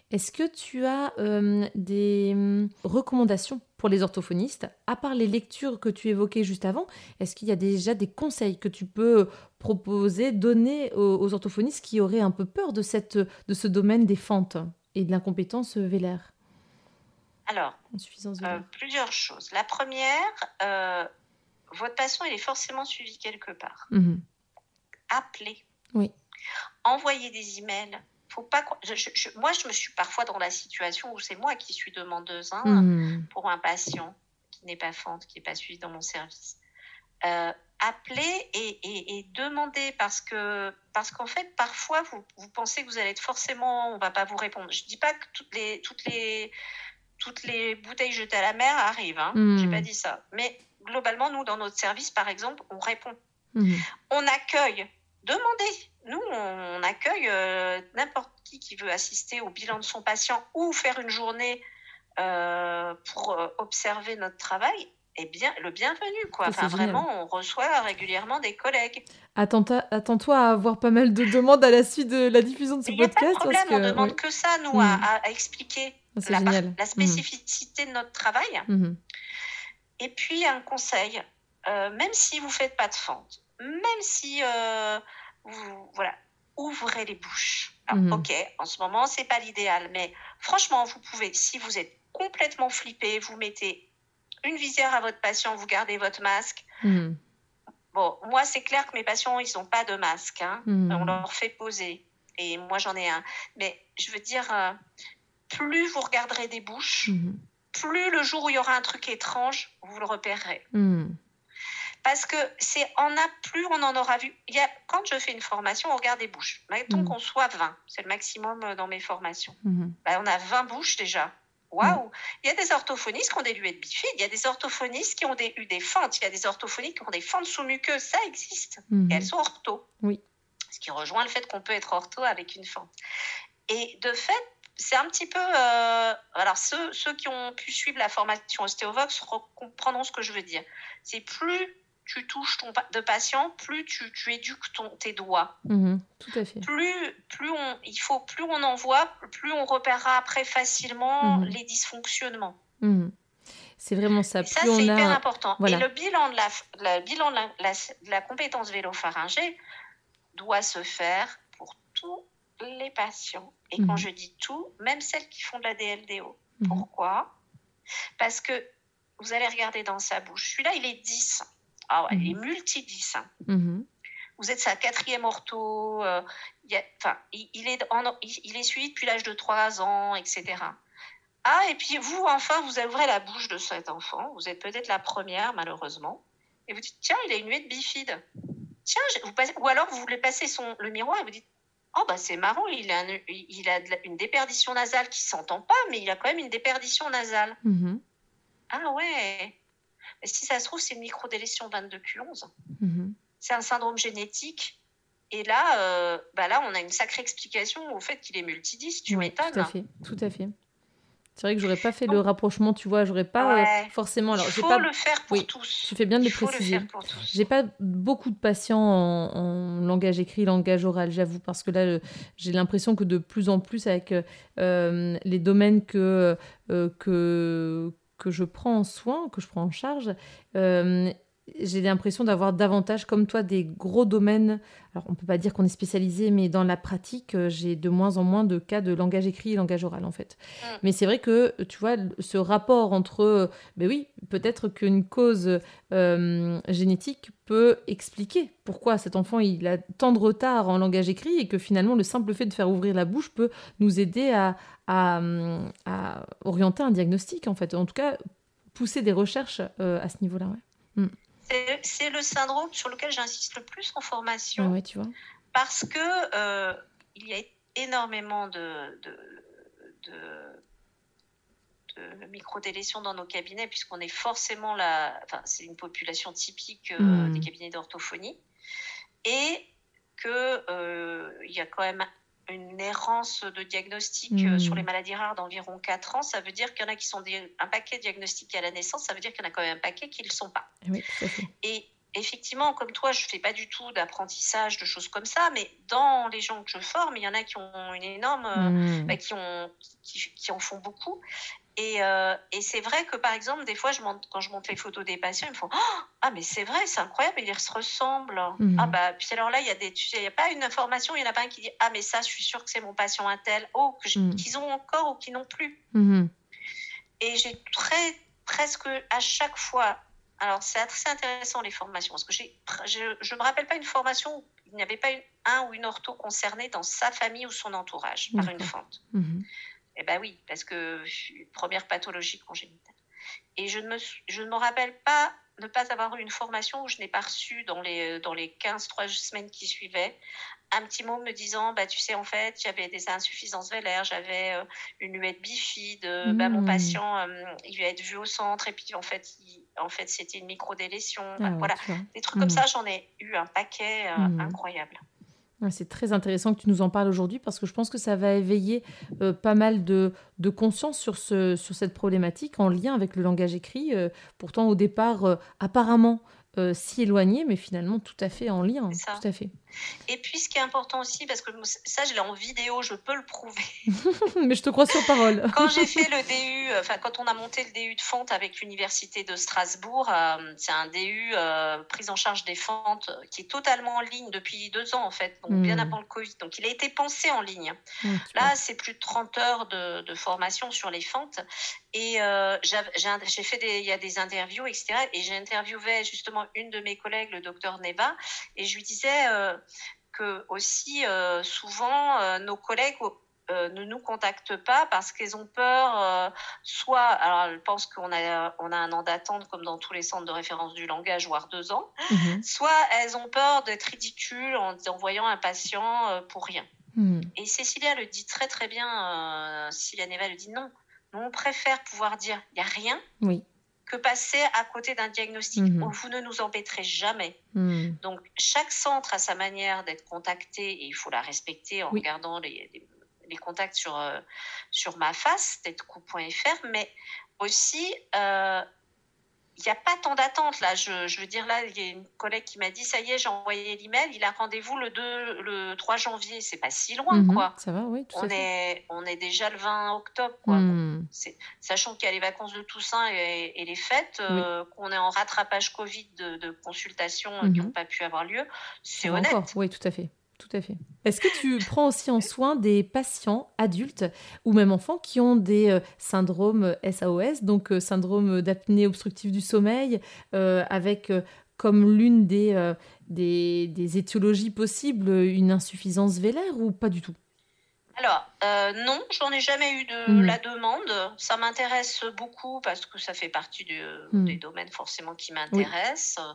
Est-ce que tu as euh, des hum, recommandations pour les orthophonistes À part les lectures que tu évoquais juste avant, est-ce qu'il y a déjà des conseils que tu peux proposer, donner aux, aux orthophonistes qui auraient un peu peur de, cette, de ce domaine des fentes? Et de l'incompétence vélaire Alors, euh, plusieurs choses. La première, euh, votre patient, il est forcément suivi quelque part. Mhm. Appelez. Oui. Envoyez des emails. faut pas. moi, je me suis parfois dans la situation où c'est moi qui suis demandeuse hein, hmm. pour un patient qui n'est pas fente, qui n'est pas suivi dans mon service. Euh, appeler et, et, demander parce que parce qu'en fait parfois vous, vous, pensez que vous allez être forcément on va pas vous répondre. Je dis pas que toutes les toutes les toutes les bouteilles jetées à la mer arrivent hein. n'ai j'ai pas dit ça. Mais globalement nous dans notre service par exemple on répond. Hmm. on accueille. Demandez. Nous on accueille euh, n'importe qui qui veut assister au bilan de son patient ou faire une journée euh, pour observer notre travail bien, le bienvenu. Quoi. Enfin, vraiment, on reçoit régulièrement des collègues. Attends-toi à avoir pas mal de demandes à la suite de la diffusion de ce podcast. Il n'y a pas de problème, on demande que ça, nous, hmm. à, expliquer la, la, hmm. spécificité de notre travail. Hmm. Et puis, un conseil, euh, même si vous ne faites pas de fente, même si euh, vous, voilà, ouvrez les bouches. ok, en ce moment, c'est pas l'idéal, mais franchement, vous pouvez, si vous êtes complètement flippé, vous mettez une visière à votre patient, vous gardez votre masque. Hmm. Bon, moi, c'est clair que mes patients, ils n'ont pas de masque. Hein. Hmm. On leur fait poser. Et moi, j'en ai un. Mais je veux dire, euh, plus vous regarderez des bouches, hmm. plus le jour où il y aura un truc étrange, vous le repérerez. Parce que c'est en a plus on en aura vu. Il y a, quand je fais une formation, on regarde des bouches. Mettons qu'on soit 20, c'est le maximum euh, dans mes formations. Ben, on a 20 bouches déjà. Waouh Il y a des orthophonistes qui ont des luettes bifides, il y a des orthophonistes qui ont des, eu des fentes, il y a des orthophonistes qui ont des fentes sous-muqueuses, ça existe. Et elles mhm. sont ortho. Oui. Ce qui rejoint le fait qu'on peut être ortho avec une fente. Et de fait, c'est un petit peu. Euh, alors, ceux, ceux, qui ont pu suivre la formation Ostéovox comprendront ce que je veux dire. C'est plus tu touches ton de patient, plus tu, tu éduques ton, tes doigts. Mhm, tout à fait. Plus, plus on, il faut, plus on en voit, plus on repérera après facilement mhm. les dysfonctionnements. Mhm. C'est vraiment ça. ça, c'est hyper important. Et le bilan de la, bilan de la, la, compétence vélo-pharyngée doit se faire pour tous les patients. Et quand je dis tout, même celles qui font de la DLDO. Pourquoi? Parce que vous allez regarder dans sa bouche. Celui-là, il est 10. Ah ouais, il est mhm. multidis. Hein. Mhm. Vous êtes sa quatrième ortho. Euh, il, il, est il, est suivi depuis l'âge de 3 ans, etc. Ah, et puis vous, enfin, vous ouvrez la bouche de cet enfant. Vous êtes peut-être la première, malheureusement. Et vous dites, tiens, il a une huette bifide. Tiens, vous ou alors vous voulez passer son, le miroir et vous dites, oh, bah c'est marrant, il a, une, il a une déperdition nasale qui s'entend pas, mais il a quand même une déperdition nasale. Mhm. Ah ouais si ça se trouve, c'est une microdélétion 22q11. Mhm. C'est un syndrome génétique. Et là, euh, bah là, on a une sacrée explication au fait qu'il est multidis, tu m'étonnes. Tout à fait, tout à fait. C'est vrai que j'aurais pas fait le rapprochement, tu vois, j'aurais pas euh, forcément. Alors, il faut pas... le faire pour tous. Tu fais bien de le préciser. J'ai pas beaucoup de patients en, langage écrit, langage oral, j'avoue, parce que là, j'ai l'impression que de plus en plus avec euh, les domaines que que que je prends en soin, que je prends en charge, euh, j'ai l'impression d'avoir davantage, comme toi, des gros domaines. Alors, on peut pas dire qu'on est spécialisé, mais dans la pratique, euh, j'ai de moins en moins de cas de langage écrit et langage oral, en fait. Mm. Mais c'est vrai que, tu vois, ce rapport entre, ben oui, peut-être qu'une cause euh, génétique peut expliquer pourquoi cet enfant il a tant de retard en langage écrit et que finalement le simple fait de faire ouvrir la bouche peut nous aider à, à, orienter un diagnostic, en fait. En tout cas, pousser des recherches euh, à ce niveau-là. Ouais. Mm. C'est le syndrome sur lequel j'insiste le plus en formation. Ouais, tu vois. Parce que euh, il y a énormément de, de, de, microdélétions dans nos cabinets, puisqu'on est forcément la. Enfin, c'est une population typique euh, mm. des cabinets d'orthophonie. Et qu'il il y a quand même une errance de diagnostic euh, sur hmm. les maladies rares d'environ 4 ans, ça veut dire qu'il y en a qui sont un paquet diagnostiqués à la naissance, ça veut dire qu'il y en a quand même un paquet qui ne le sont pas. Et effectivement, comme toi, je ne fais pas du tout d'apprentissage, de choses comme ça, mais dans les gens que je forme, il y en a qui ont une énorme, euh, hmm. bah, qui, ont, qui, en font beaucoup. Euh, et, c'est vrai que, par exemple, des fois, je monte, quand je monte les photos des patients, ils me font oh, Ah, mais c'est vrai, c'est incroyable, ils se ressemblent. Mhm. Ah, bah, puis alors là, a il n'y a pas une information, il n'y en a pas un qui dit Ah, mais ça, je suis sûre que c'est mon patient un tel. Oh, mhm. qu'ils ont encore ou qu'ils n'ont plus. Mhm. Et j'ai très, presque à chaque fois. Alors, c'est assez intéressant les formations, parce que je ne me rappelle pas une formation où il n'y avait pas un ou une ortho concernée dans sa famille ou son entourage par une fente. Eh bien oui, parce que première pathologie congénitale. Et je ne me, je ne me rappelle pas ne pas avoir eu une formation où je n'ai pas reçu dans les, dans les 15 trois semaines qui suivaient un petit mot me disant bah tu sais en fait j'avais des insuffisances vélaires j'avais euh, une huette bifide bah, mon hmm. patient euh, il va être vu au centre et puis en fait en fait c'était une micro délétion ah voilà des trucs comme hmm. ça j'en ai eu un paquet euh, hmm. incroyable c'est très intéressant que tu nous en parles aujourd'hui parce que je pense que ça va éveiller pas mal de, conscience sur, ce, sur cette problématique en lien avec le langage écrit. pourtant, au départ, apparemment, euh, si éloigné, mais finalement tout à fait en lien. Tout à fait. Et puis ce qui est important aussi, parce que ça je l'ai en vidéo, je peux le prouver. mais je te crois sur parole. quand j'ai fait le DU, enfin quand on a monté le DU de fente avec l'université de Strasbourg, euh, c'est un DU euh, prise en charge des fentes qui est totalement en ligne depuis deux ans en fait, donc bien hmm. avant le Covid. Donc il a été pensé en ligne. Là c'est plus de 30 heures de, de, formation sur les fentes. Et j'ai fait des, il y a des interviews, etc. Et j'ai interviewé justement une de mes collègues, le docteur Neva, et je lui disais euh, que aussi euh, souvent euh, nos collègues ne nous contactent pas parce qu'ils ont peur, soit, alors elles pensent qu'on a, on a un an d'attente comme dans tous les centres de référence du langage, voire deux ans, mhm. soit elles ont peur d'être ridicules en envoyant un patient pour rien. Mhm. Et Cécilia le dit très très bien, Cécilia Neva le dit non, on préfère pouvoir dire il n'y a rien. Oui que passer à côté d'un diagnostic. Mhm. Vous ne nous embêterez jamais. Mhm. Donc, chaque centre a sa manière d'être contacté et il faut la respecter en regardant les, les, contacts sur, euh, sur ma face, tetco.fr, mais aussi, euh, il n'y a pas tant d'attente là. Je, je, veux dire, là, il y a une collègue qui m'a dit ça y est, j'ai envoyé l'email, il a rendez-vous le, 2, le 3 janvier. C'est pas si loin, mhm, quoi. Ça va, oui. Tout on, est, on est déjà le 20 octobre, quoi. Mhm. sachant qu'il y a les vacances de Toussaint et, les fêtes, euh, qu'on est en rattrapage Covid de, de consultations qui n'ont mhm. pas pu avoir lieu, c'est honnête. Oui, tout à fait. Tout à fait. Est-ce que tu prends aussi en soin des patients adultes ou même enfants qui ont des euh, syndromes SAOS, donc euh, syndrome d'apnée obstructive du sommeil, euh, avec comme l'une des, des, étiologies possibles une insuffisance vélaire ou pas du tout? Alors, non, j'en ai jamais eu de mmh. la demande. Ça m'intéresse beaucoup parce que ça fait partie mmh. des domaines forcément qui m'intéressent.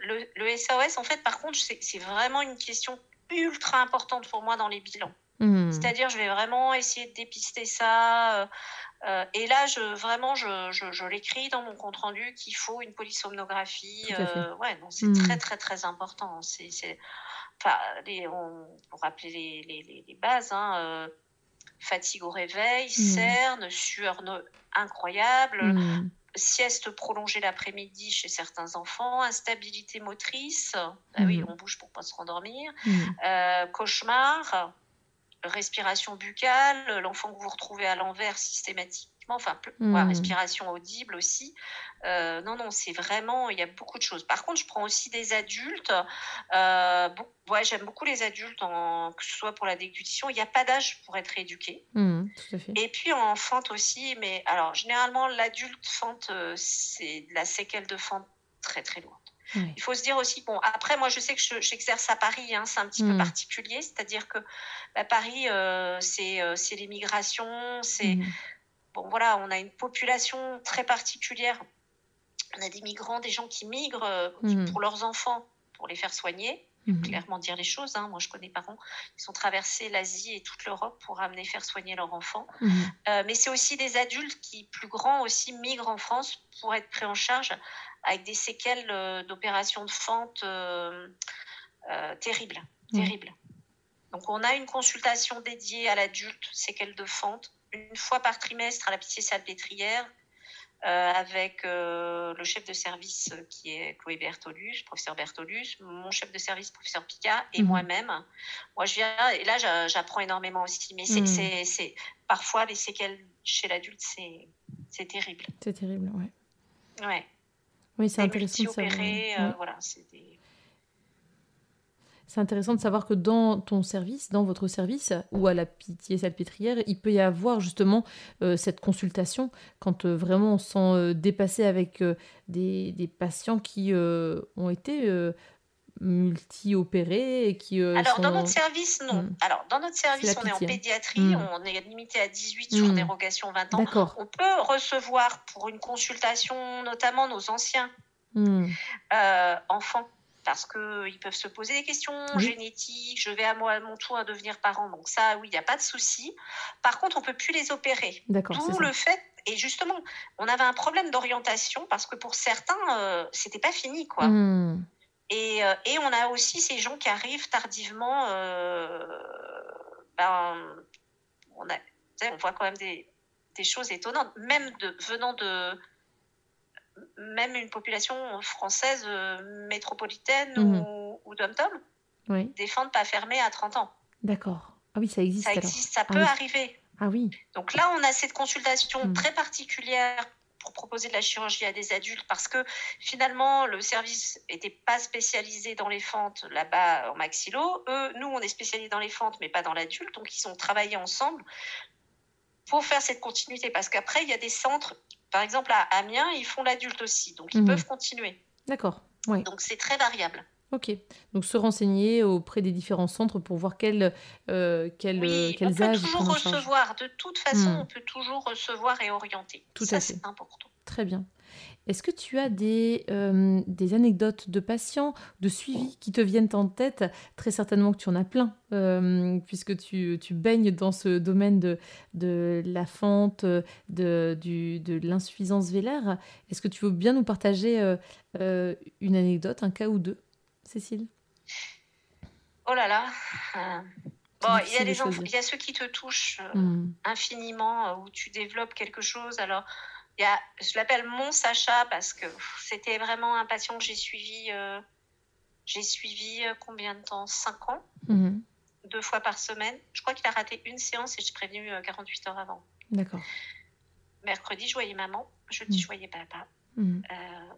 Le, le, SAOS, en fait, par contre, c'est vraiment une question ultra importante pour moi dans les bilans. Hmm. C'est-à-dire, je vais vraiment essayer de dépister ça. Euh, euh, et là, je, vraiment, je, je, l'écris dans mon compte rendu qu'il faut une polysomnographie. Euh, ouais, c'est hmm. très, très, très important. C'est, enfin, les, on, pour rappeler les, les, les bases, hein, fatigue au réveil, mmh. cerne, sueur incroyable, sieste prolongée l'après-midi chez certains enfants, instabilité motrice, ah oui, mhm. on bouge pour pas se rendormir, mhm. euh, cauchemar, respiration buccale, l'enfant que vous retrouvez à l'envers systématiquement, enfin, mhm. respiration audible aussi. Euh, non, non, c'est vraiment, il y a beaucoup de choses. Par contre, je prends aussi des adultes. Euh, ouais, j'aime beaucoup les adultes, en, que ce soit pour la déglutition. Il n'y a pas d'âge pour être éduqué. Mmh, Et puis en fente aussi. Mais alors, généralement, l'adulte fente, euh, c'est la séquelle de fente très, très lourde. Il faut se dire aussi, bon, après, moi, je sais que j'exerce à Paris, hein, c'est un petit peu mmh. particulier, c'est-à-dire que bah, Paris, euh, c'est l'immigration, c'est. Mmh. Bon, voilà, on a une population très particulière on a des migrants, des gens qui migrent euh, mhm. pour leurs enfants, pour les faire soigner. Mhm. clairement dire les choses. Hein. Moi, je connais parents qui sont traversés l'Asie et toute l'Europe pour amener faire soigner leurs enfants. Mhm. Euh, mais c'est aussi des adultes qui, plus grands aussi, migrent en France pour être pris en charge avec des séquelles euh, d'opérations de fente terribles. terribles. Donc, on a une consultation dédiée à l'adulte, séquelles de fente, une fois par trimestre à la pitié salpêtrière euh, avec euh, le chef de service euh, qui est Chloé Bertolus, professeur Bertolus, mon chef de service, professeur Picard, et mhm. moi-même. Moi, je viens, et là, j'apprends énormément aussi. Mais c'est, mhm. c'est, parfois, les séquelles chez l'adulte, c'est, c'est terrible. C'est terrible, ouais. Ouais. Oui, c'est intéressant savoir. voilà, c'est des c'est intéressant de savoir que dans ton service, dans votre service, ou à la pitié salpêtrière, il peut y avoir justement euh, cette consultation quand euh, vraiment on sent euh, dépassé avec des, des, patients qui ont été multi-opérés et qui. Alors, dans notre service, non. Hmm. Alors, dans notre service, on est en pédiatrie, hmm. on est limité à 18 sur dérogation 20 ans. On peut recevoir pour une consultation, notamment nos anciens enfants parce qu'ils peuvent se poser des questions génétiques, je vais à, moi, à mon tour à devenir parent, donc ça, oui, il n'y a pas de souci. Par contre, on ne peut plus les opérer. D'où le fait, et justement, on avait un problème d'orientation parce que pour certains, euh, c'était pas fini, quoi. Hmm. Et, euh, et, on a aussi ces gens qui arrivent tardivement. Euh, ben, on, a, on voit quand même des, des choses étonnantes, même de, venant de même une population française euh, métropolitaine mhm. ou, ou dom-tom, oui. des fentes pas fermées à 30 ans. D'accord. Ah oui, ça existe. Ça existe, ça ah peut arriver. Ah oui. Donc là, on a cette consultation mhm. très particulière pour proposer de la chirurgie à des adultes parce que finalement, le service n'était pas spécialisé dans les fentes là-bas en maxillo. Eux, nous, on est spécialisé dans les fentes, mais pas dans l'adulte. Donc, ils ont travaillé ensemble pour faire cette continuité. Parce qu'après, il y a des centres par exemple, à Amiens, ils font l'adulte aussi, donc ils mhm. peuvent continuer. D'accord. Donc c'est très variable. Ok. Donc se renseigner auprès des différents centres pour voir quel, euh, quel, oui, quels on peut toujours recevoir. De toute façon, hmm. on peut toujours recevoir et orienter. Tout Ça, c'est important. Très bien. Est-ce que tu as des, euh, des anecdotes de patients, de suivi qui te viennent en tête? Très certainement que tu en as plein, euh, puisque tu, tu, baignes dans ce domaine de, de la fente, de, du, de l'insuffisance vélaire. Est-ce que tu veux bien nous partager euh, une anecdote, un cas ou deux, Cécile? Oh là là Bon, il y, a les il y a ceux qui te touchent hmm. infiniment, où tu développes quelque chose. Alors, je l'appelle mon Sacha parce que c'était vraiment un patient que j'ai suivi. Euh, j'ai suivi euh, combien de temps? 5 ans, mhm. deux fois par semaine. Je crois qu'il a raté une séance et je suis prévenue 48 heures avant. D'accord. Mercredi, je voyais maman. Jeudi, mhm. je voyais papa. Mhm. Euh,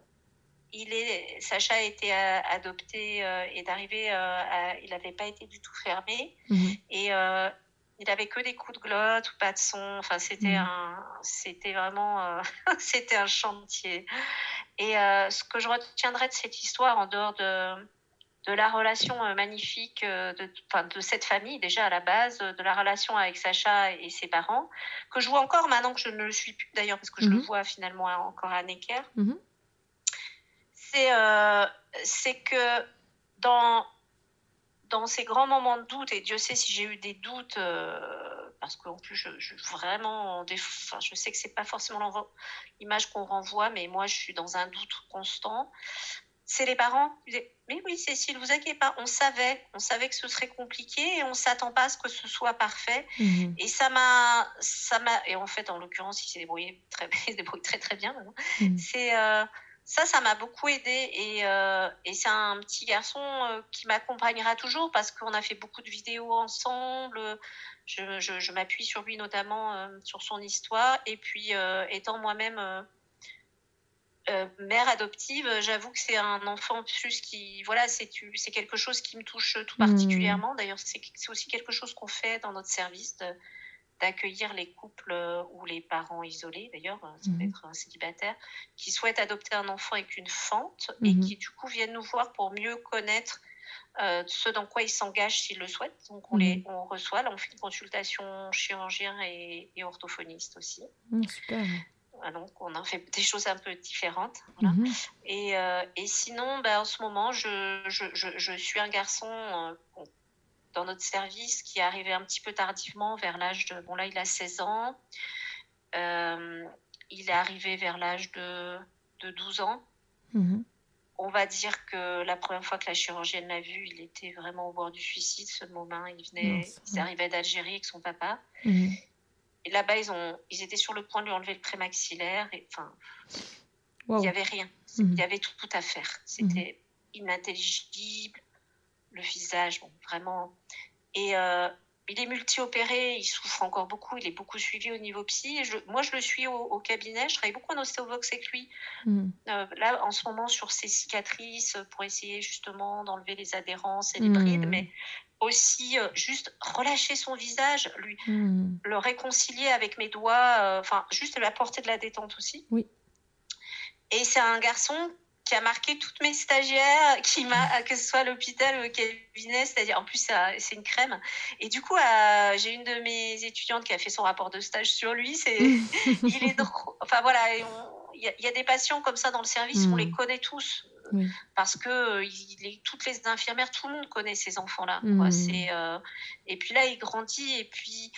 il est, Sacha a été adopté et d'arriver, il n'avait pas été du tout fermé. Et il avait que des coups de glotte ou pas de son. Enfin, c'était mm. un, c'était vraiment, euh, c'était un chantier. Et euh, ce que je retiendrai de cette histoire, en dehors de, de la relation euh, magnifique de, enfin, de cette famille déjà à la base, de la relation avec Sacha et ses parents, que je vois encore maintenant que je ne le suis plus d'ailleurs parce que je le mm-hmm. vois finalement encore à Necker. Mm-hmm. C'est, c'est que dans dans ces grands moments de doute, et Dieu sait si j'ai eu des doutes, euh, parce qu'en plus, je, je vraiment, enfin, je sais que c'est pas forcément l'image qu'on renvoie, mais moi, je suis dans un doute constant. C'est les parents mais oui, Cécile, vous inquiétez pas, on savait, on savait que ce serait compliqué et on s'attend pas à ce que ce soit parfait. Mhm. Et ça m'a, ça m'a, et en fait, en l'occurrence, il s'est débrouillé très, débrouillé très, très bien. Mhm. C'est, euh, ça, ça m'a beaucoup aidé et, euh, et c'est un petit garçon euh, qui m'accompagnera toujours parce qu'on a fait beaucoup de vidéos ensemble. Je, je, m'appuie sur lui notamment euh, sur son histoire et puis étant moi-même mère adoptive, j'avoue que c'est un enfant plus qui, voilà, c'est c'est quelque chose qui me touche tout mmh. particulièrement. D'ailleurs, c'est aussi quelque chose qu'on fait dans notre service. De, d'accueillir les couples euh, ou les parents isolés, d'ailleurs, euh, ça peut mhm. être un célibataire, qui souhaitent adopter un enfant avec une fente et mhm. qui, du coup, viennent nous voir pour mieux connaître euh, ce dans quoi ils s'engagent s'ils le souhaitent. Donc, on, les, mhm. on reçoit, là, on fait une consultation chirurgien et, orthophoniste aussi. Mm, super. Donc, on en fait des choses un peu différentes. Et, et, sinon, ben, en ce moment, je, je, je, suis un garçon dans notre service qui est arrivé un petit peu tardivement, vers l'âge de... Bon là, il a 16 ans. Euh, il est arrivé vers l'âge de, de 12 ans. Mhm. On va dire que la première fois que la chirurgienne l'a vu, il était vraiment au bord du suicide, ce moment. Il, venait, il arrivait d'Algérie avec son papa. Mhm. Et là-bas, ils, ont, ils étaient sur le point de lui enlever le prémaxillaire. Et, enfin, il n'y avait rien. Mhm. Il y avait tout, tout à faire. C'était inintelligible le visage, bon, vraiment. Et euh, il est multi-opéré, il souffre encore beaucoup, il est beaucoup suivi au niveau psy. je, moi, je le suis au, cabinet, je travaille beaucoup en ostéovox avec lui. Hmm. Euh, là, en ce moment, sur ses cicatrices, pour essayer justement d'enlever les adhérences et les brides, hmm. mais aussi euh, juste relâcher son visage, lui hmm. le réconcilier avec mes doigts, enfin, juste lui apporter de la détente aussi. Oui. Et c'est un garçon qui a marqué toutes mes stagiaires, qui m'a, que ce soit à l'hôpital ou au cabinet, c'est-à-dire en plus c'est une crème. Et du coup, j'ai une de mes étudiantes qui a fait son rapport de stage sur lui. C'est, il est drôle. Enfin voilà, il y, a des patients comme ça dans le service, on les mm. connaît tous. Parce que il, toutes les infirmières, tout le monde connaît ces enfants-là. Mm. C'est, euh, et puis là, il grandit et puis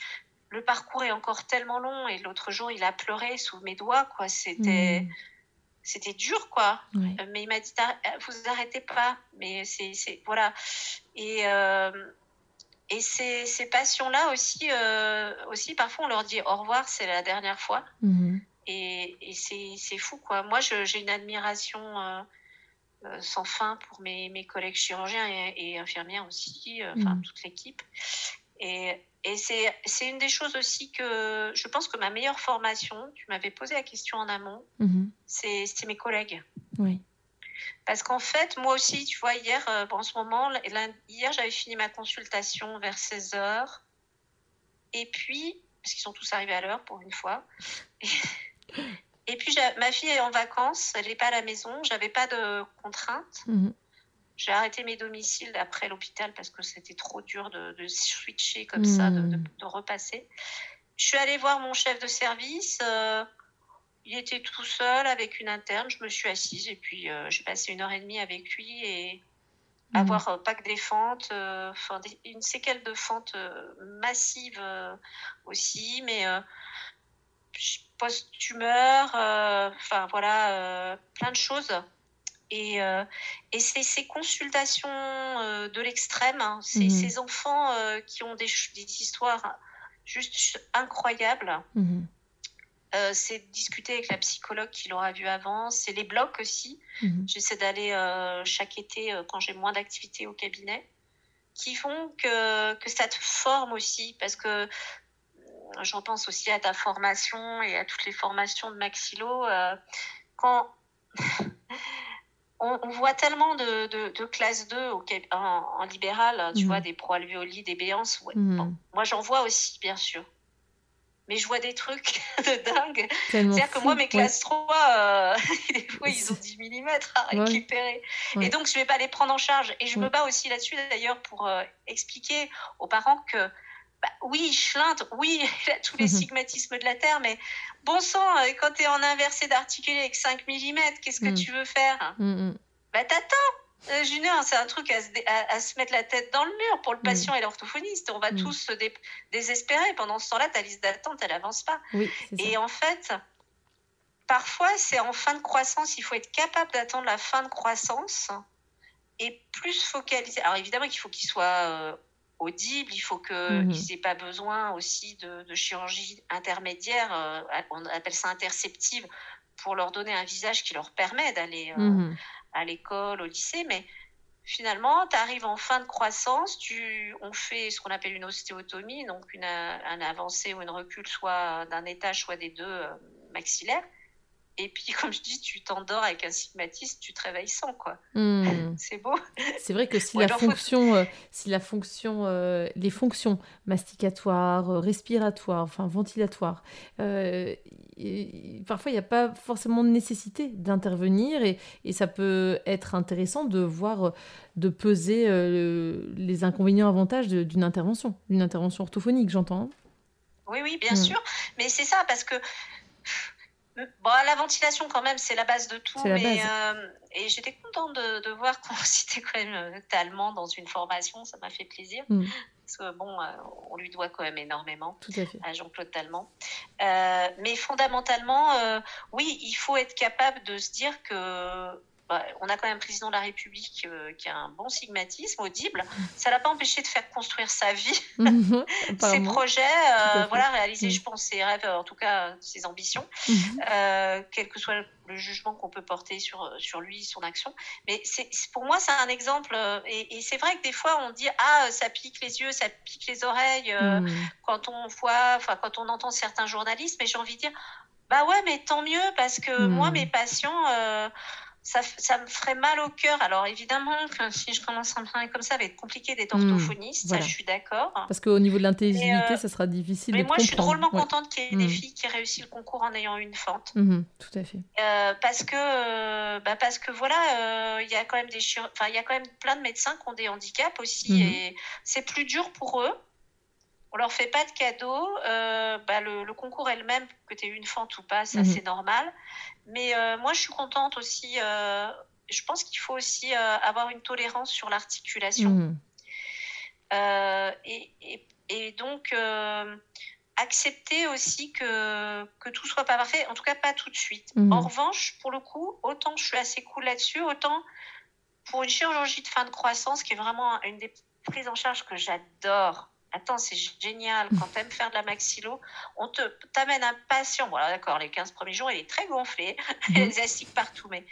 le parcours est encore tellement long. Et l'autre jour, il a pleuré sous mes doigts. Quoi. C'était. Mm c'était dur, quoi. Euh, mais il m'a dit, euh, vous arrêtez pas. Mais c'est, voilà. Et, euh, et ces, ces passions-là aussi, aussi, parfois, on leur dit au revoir, c'est la dernière fois. Mhm. Et, et c'est, fou, quoi. Moi, j'ai une admiration sans fin pour mes, mes collègues chirurgiens et, infirmières aussi, enfin, mhm. toute l'équipe. Et, et c'est une des choses aussi que je pense que ma meilleure formation, tu m'avais posé la question en amont, mhm. c'est mes collègues. Oui. Parce qu'en fait, moi aussi, tu vois, hier, euh, en ce moment, hier, j'avais fini ma consultation vers 16 h Et puis, parce qu'ils sont tous arrivés à l'heure pour une fois. Et, puis, ma fille est en vacances, elle n'est pas à la maison, j'avais pas de contraintes. Mhm. J'ai arrêté mes domiciles après l'hôpital parce que c'était trop dur de, switcher comme ça, de, hmm. repasser. Je suis allée voir mon chef de service. Euh, il était tout seul avec une interne. Je me suis assise et puis euh, j'ai passé une heure et demie avec lui et hmm. avoir euh, pas que des fentes, une séquelle de fente massive aussi, mais post-tumeur, enfin voilà, plein de choses. Et, euh, et c'est ces consultations euh, de l'extrême, hein, mhm. ces enfants euh, qui ont des, des, histoires juste incroyables. Mhm. c'est discuter avec la psychologue qui l'aura vu avant, c'est les blocs aussi. Mhm. J'essaie d'aller chaque été quand j'ai moins d'activité au cabinet, qui font que, que ça te forme aussi, parce que j'en pense aussi à ta formation et à toutes les formations de Maxilo. quand on, voit tellement de, de, classe 2 au, en, libéral, tu vois, mm. des pro-alvéoli, des béances. Mm. moi, j'en vois aussi, bien sûr. Mais je vois des trucs de dingue. C'est-à-dire que moi, mes classes 3, euh, des fois, ils ont 10 mm à récupérer. Et donc, je ne vais pas les prendre en charge. Et je me bats aussi là-dessus, d'ailleurs, pour euh, expliquer aux parents que bah, oui, Schlint, oui, il a tous les stigmatismes de la Terre, mais bon sang, euh, quand tu es en inversé d'articulé avec 5 mm, qu'est-ce que mm. tu veux faire? Mm, mm. Bah t'attends euh, Junior, c'est un truc à se, mettre la tête dans le mur pour le patient et l'orthophoniste. On va tous se désespérer. Pendant ce temps-là, ta liste d'attente, elle avance pas. et en fait, parfois, c'est en fin de croissance. Il faut être capable d'attendre la fin de croissance et plus focaliser. Alors évidemment qu'il faut qu'il soit euh, audible, il faut qu'ils mhm. n'aient pas besoin aussi de, chirurgie intermédiaire, euh, on appelle ça interceptive, pour leur donner un visage qui leur permet d'aller euh, mhm. à l'école, au lycée. Mais finalement, tu arrives en fin de croissance, tu, on fait ce qu'on appelle une ostéotomie, donc une, un avancée ou une recul soit d'un étage, soit des deux euh, maxillaires. Et puis, comme je dis, tu t'endors avec un stigmatisme, tu te réveilles sans, quoi. Hmm. C'est beau. C'est vrai que si, la fonction, euh, si la fonction, euh, les fonctions masticatoires, euh, respiratoires, enfin ventilatoires, parfois il n'y a pas forcément de nécessité d'intervenir et, et, ça peut être intéressant de voir, de peser les inconvénients avantages d'une intervention, d'une intervention orthophonique, j'entends. Oui, oui, bien hmm. sûr. Mais c'est ça, parce que Bon, la ventilation, quand même, c'est la base de tout. Mais, euh, et j'étais contente de, de voir qu'on citait quand même euh, Talmand dans une formation. Ça m'a fait plaisir. Mm. Parce que, bon, euh, on lui doit quand même énormément Tout à, fait. à Jean-Claude Talmand. mais fondamentalement, oui, il faut être capable de se dire que bah, on a quand même un président de la République euh, qui a un bon sigmatisme audible. Ça l'a pas empêché de faire construire sa vie, mhm. ses projets, euh, voilà, réaliser, mhm. je pense, ses rêves, en tout cas ses ambitions, mhm. euh, quel que soit le jugement qu'on peut porter sur, sur lui, son action. Mais c'est, pour moi, c'est un exemple. Et, et c'est vrai que des fois, on dit Ah, ça pique les yeux, ça pique les oreilles quand on voit, enfin, quand on entend certains journalistes. Mais j'ai envie de dire Bah ouais, mais tant mieux, parce que moi, mes patients ça, ça, me ferait mal au cœur. Alors évidemment, si je commence me parler comme ça, ça va être compliqué d'être hmm, orthophoniste, ça je suis d'accord. Parce qu'au niveau de l'intelligibilité, euh, ça sera difficile mais de moi, je suis drôlement contente qu'il y ait des hmm. filles qui réussissent le concours en ayant une fente. Hmm, tout à fait. Euh, parce que, euh, bah parce que voilà, il y a quand même des enfin, il y a quand même plein de médecins qui ont des handicaps aussi, et c'est plus dur pour eux. On leur fait pas de cadeaux. bah, le, concours elle-même, que tu aies une fente ou pas, ça c'est normal. Mais moi, je suis contente aussi je pense qu'il faut aussi euh, avoir une tolérance sur l'articulation. Mmh. Euh, et, donc, euh, accepter aussi que, que tout soit pas parfait, en tout cas pas tout de suite. Mmh. En revanche, pour le coup, autant je suis assez cool là-dessus, autant pour une chirurgie de fin de croissance, qui est vraiment une des prises en charge que j'adore. Attends, c'est génial. Quand tu aimes faire de la maxillo, on te t'amène un patient. Voilà, d'accord, les 15 premiers jours, il est très gonflé, mmh. les astiques partout, mais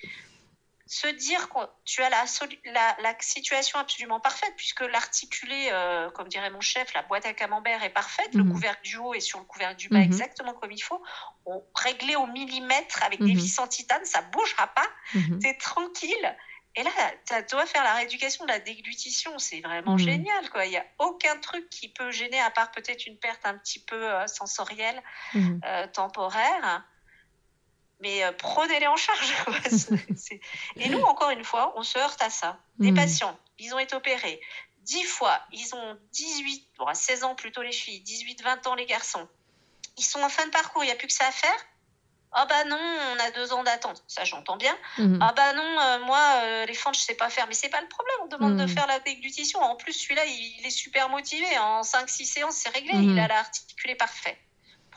se dire que tu as la, la, situation absolument parfaite, puisque l'articulé, euh, comme dirait mon chef, la boîte à camembert est parfaite, le mhm. couvercle du haut est sur le couvercle du bas mhm. exactement comme il faut, on, réglé au millimètre avec des mhm. vis en titane, ça bougera pas, tu es tranquille. Et là, tu dois faire la rééducation de la déglutition, c'est vraiment génial. Quoi. Il n'y a aucun truc qui peut gêner, à part peut-être une perte un petit peu euh, sensorielle, euh, temporaire mais euh, prenez-les en charge. Et nous, encore une fois, on se heurte à ça. Des hmm. patients, ils ont été opérés 10 fois, ils ont 18, bon, 16 ans plutôt les filles, 18, 20 ans les garçons. Ils sont en fin de parcours, il n'y a plus que ça à faire. Ah bah non, on a deux ans d'attente. Ça, j'entends bien. Hmm. Ah bah non, euh, moi, euh, les fentes, je sais pas faire. Mais c'est pas le problème, on demande de hmm. faire la déglutition. En plus, celui-là, il, est super motivé. En 5-6 séances, c'est réglé. Il a l'articulé parfait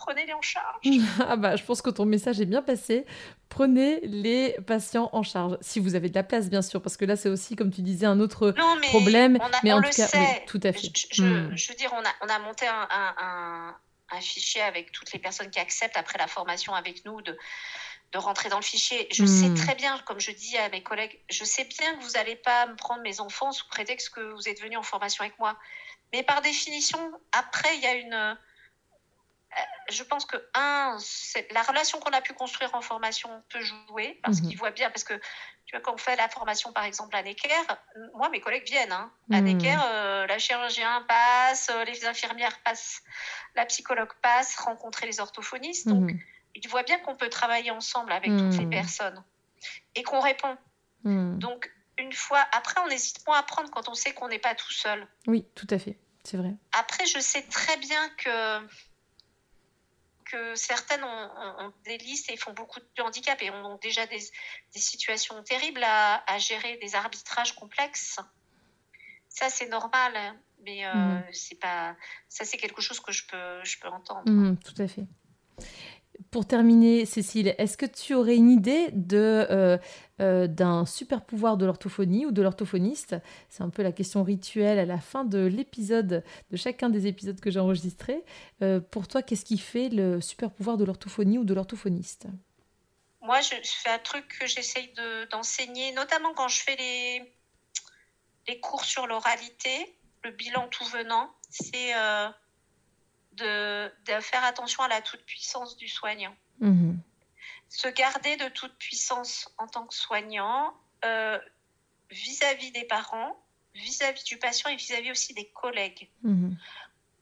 prenez-les en charge. ah bah, je pense que ton message est bien passé. Prenez les patients en charge, si vous avez de la place, bien sûr, parce que là, c'est aussi, comme tu disais, un autre problème. mais en tout cas, tout à fait. Je, veux dire, on a, on a monté un, un, fichier avec toutes les personnes qui acceptent après la formation avec nous de de rentrer dans le fichier. Je sais hmm. très bien, comme je dis à mes collègues, je sais bien que vous n'allez pas me prendre mes enfants sous prétexte que vous êtes venu en formation avec moi. Mais par définition, après, il y a une, je pense que, un, la relation qu'on a pu construire en formation peut jouer, parce mhm. qu'ils voient bien, parce que tu vois, quand on fait la formation, par exemple, à Necker, moi, mes collègues viennent. Hein. À mhm. Necker, euh, la chirurgien passe, euh, les infirmières passent, la psychologue passe, rencontrer les orthophonistes. Donc, mhm. ils voient bien qu'on peut travailler ensemble avec toutes les personnes et qu'on répond. Donc, une fois, après, on n'hésite pas à apprendre quand on sait qu'on n'est pas tout seul. Oui, tout à fait, c'est vrai. Après, je sais très bien que certaines ont, des listes et font beaucoup de handicap et ont déjà des, situations terribles à, gérer, des arbitrages complexes. Ça, c'est normal, mais euh, mhm. c'est pas. Ça, c'est quelque chose que je peux, je peux entendre. Mhm, tout à fait. Pour terminer, Cécile, est-ce que tu aurais une idée de, euh, euh, d'un super pouvoir de l'orthophonie ou de l'orthophoniste? C'est un peu la question rituelle à la fin de l'épisode, de chacun des épisodes que j'ai enregistrés. Euh, pour toi, qu'est-ce qui fait le super pouvoir de l'orthophonie ou de l'orthophoniste? Moi, je, fais un truc que j'essaye d'enseigner, notamment quand je fais les, les cours sur l'oralité, le bilan tout venant. C'est de, faire attention à la toute-puissance du soignant. Mhm. Se garder de toute puissance en tant que soignant euh, vis-à-vis des parents, vis-à-vis du patient et vis-à-vis aussi des collègues. Mhm.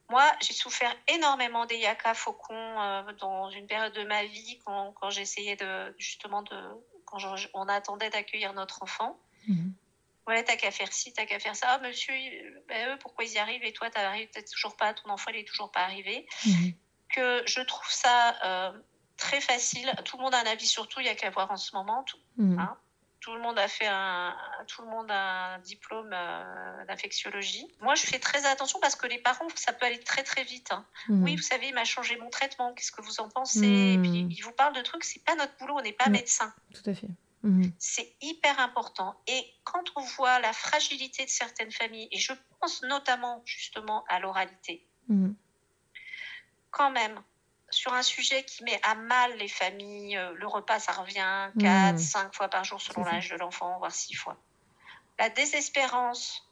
Moi, j'ai souffert énormément des yaka faucons euh, dans une période de ma vie quand, quand j'essayais de justement de quand on attendait d'accueillir notre enfant. Mhm ouais, t'as qu'à faire ci, t'as qu'à faire ça. Ah, monsieur, ben, eux, pourquoi ils y arrivent et toi, t'arrives peut-être toujours pas, ton enfant, il est toujours pas arrivé. Mhm. Que je trouve ça euh, très facile. Tout le monde a un avis sur tout, il y a qu'à voir en ce moment. Tout, mhm. hein. tout le monde a fait un, tout le monde a un diplôme euh, d'infectiologie. Moi, je fais très attention parce que les parents, ça peut aller très très vite. Hein. Mhm. Oui, vous savez, il m'a changé mon traitement. Qu'est-ce que vous en pensez? Et puis, ils vous parlent de trucs. C'est pas notre boulot. On n'est pas médecin. Tout à fait. Mhm. C'est hyper important. Et quand on voit la fragilité de certaines familles, et je pense notamment justement à l'oralité, mhm. quand même, sur un sujet qui met à mal les familles, euh, le repas, ça revient 4, 5 mhm. fois par jour selon l'âge de l'enfant, voire 6 fois. La désespérance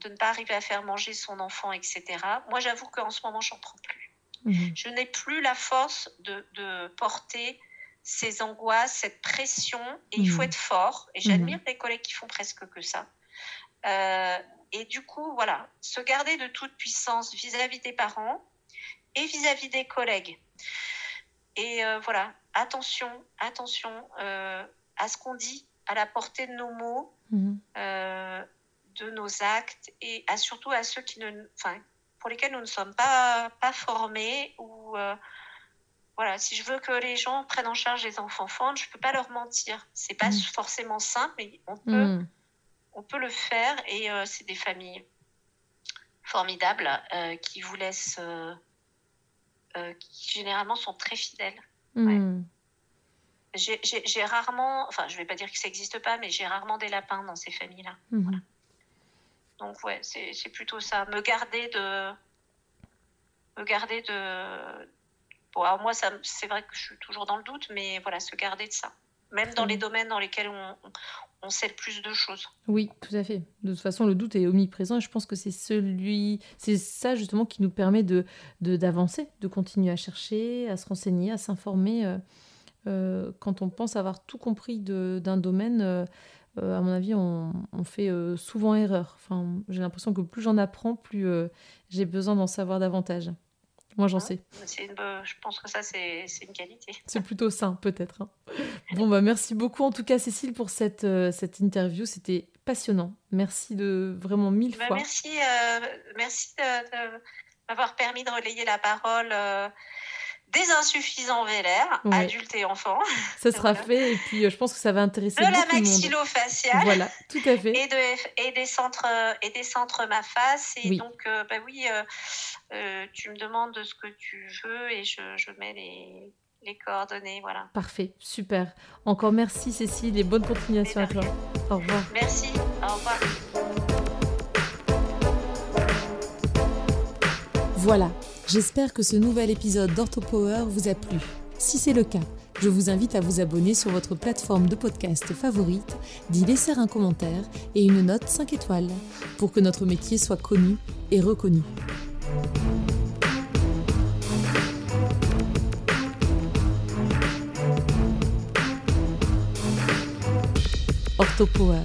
de ne pas arriver à faire manger son enfant, etc. Moi, j'avoue qu'en ce moment, j'en prends plus. Je n'ai plus la force de, de porter ces angoisses, cette pression, et il faut mhm. être fort. Et j'admire les collègues qui font presque que ça. et du coup, voilà, se garder de toute puissance vis-à-vis des parents et vis-à-vis des collègues. Et voilà, attention, attention à ce qu'on dit, à la portée de nos mots, mhm. euh, de nos actes et à, surtout à ceux qui ne, enfin, pour lesquels nous ne sommes pas, pas formés ou euh, voilà, si je veux que les gens prennent en charge les enfants enfants, je peux pas leur mentir. C'est pas mhm. forcément simple, mais on peut, mhm. on peut le faire et euh, c'est des familles formidables qui vous laissent, qui généralement sont très fidèles j'ai rarement, enfin, je vais pas dire que ça n'existe pas, mais j'ai rarement des lapins dans ces familles-là. Donc, ouais, c'est plutôt ça. Me garder de. Me garder de. Bon, alors moi, c'est vrai que je suis toujours dans le doute, mais voilà, se garder de ça. Même dans les domaines dans lesquels on, on sait le plus de choses. Oui, tout à fait. De toute façon, le doute est omniprésent et je pense que c'est celui, c'est ça justement qui nous permet de d'avancer, de, continuer à chercher, à se renseigner, à s'informer. Euh, euh, quand on pense avoir tout compris d'un domaine, euh, à mon avis, on, fait souvent erreur. Enfin, j'ai l'impression que plus j'en apprends, plus j'ai besoin d'en savoir davantage. Moi, j'en sais. je pense que ça, c'est une qualité. C'est plutôt sain, peut-être. Hein. Bon, bah, merci beaucoup, en tout cas, Cécile, pour cette, cette interview. C'était passionnant. Merci de vraiment mille bah, fois. Merci, merci de, m'avoir permis de relayer la parole des insuffisants vélaires, adultes et enfants. Ça sera fait et puis euh, je pense que ça va intéresser de beaucoup de monde. De la maxillofaciale. Voilà, tout à fait. Et, de, et des centres et des centres ma face et donc euh, bah oui, euh, tu me demandes ce que tu veux et je, je mets les, les coordonnées, voilà. Parfait, super. Encore merci Cécile et bonne continuation à toi. Au revoir. Merci, au revoir. Voilà, J'espère que ce nouvel épisode d'OrthoPower vous a plu. Si c'est le cas, je vous invite à vous abonner sur votre plateforme de podcast favorite, d'y laisser un commentaire et une note 5 étoiles pour que notre métier soit connu et reconnu. OrthoPower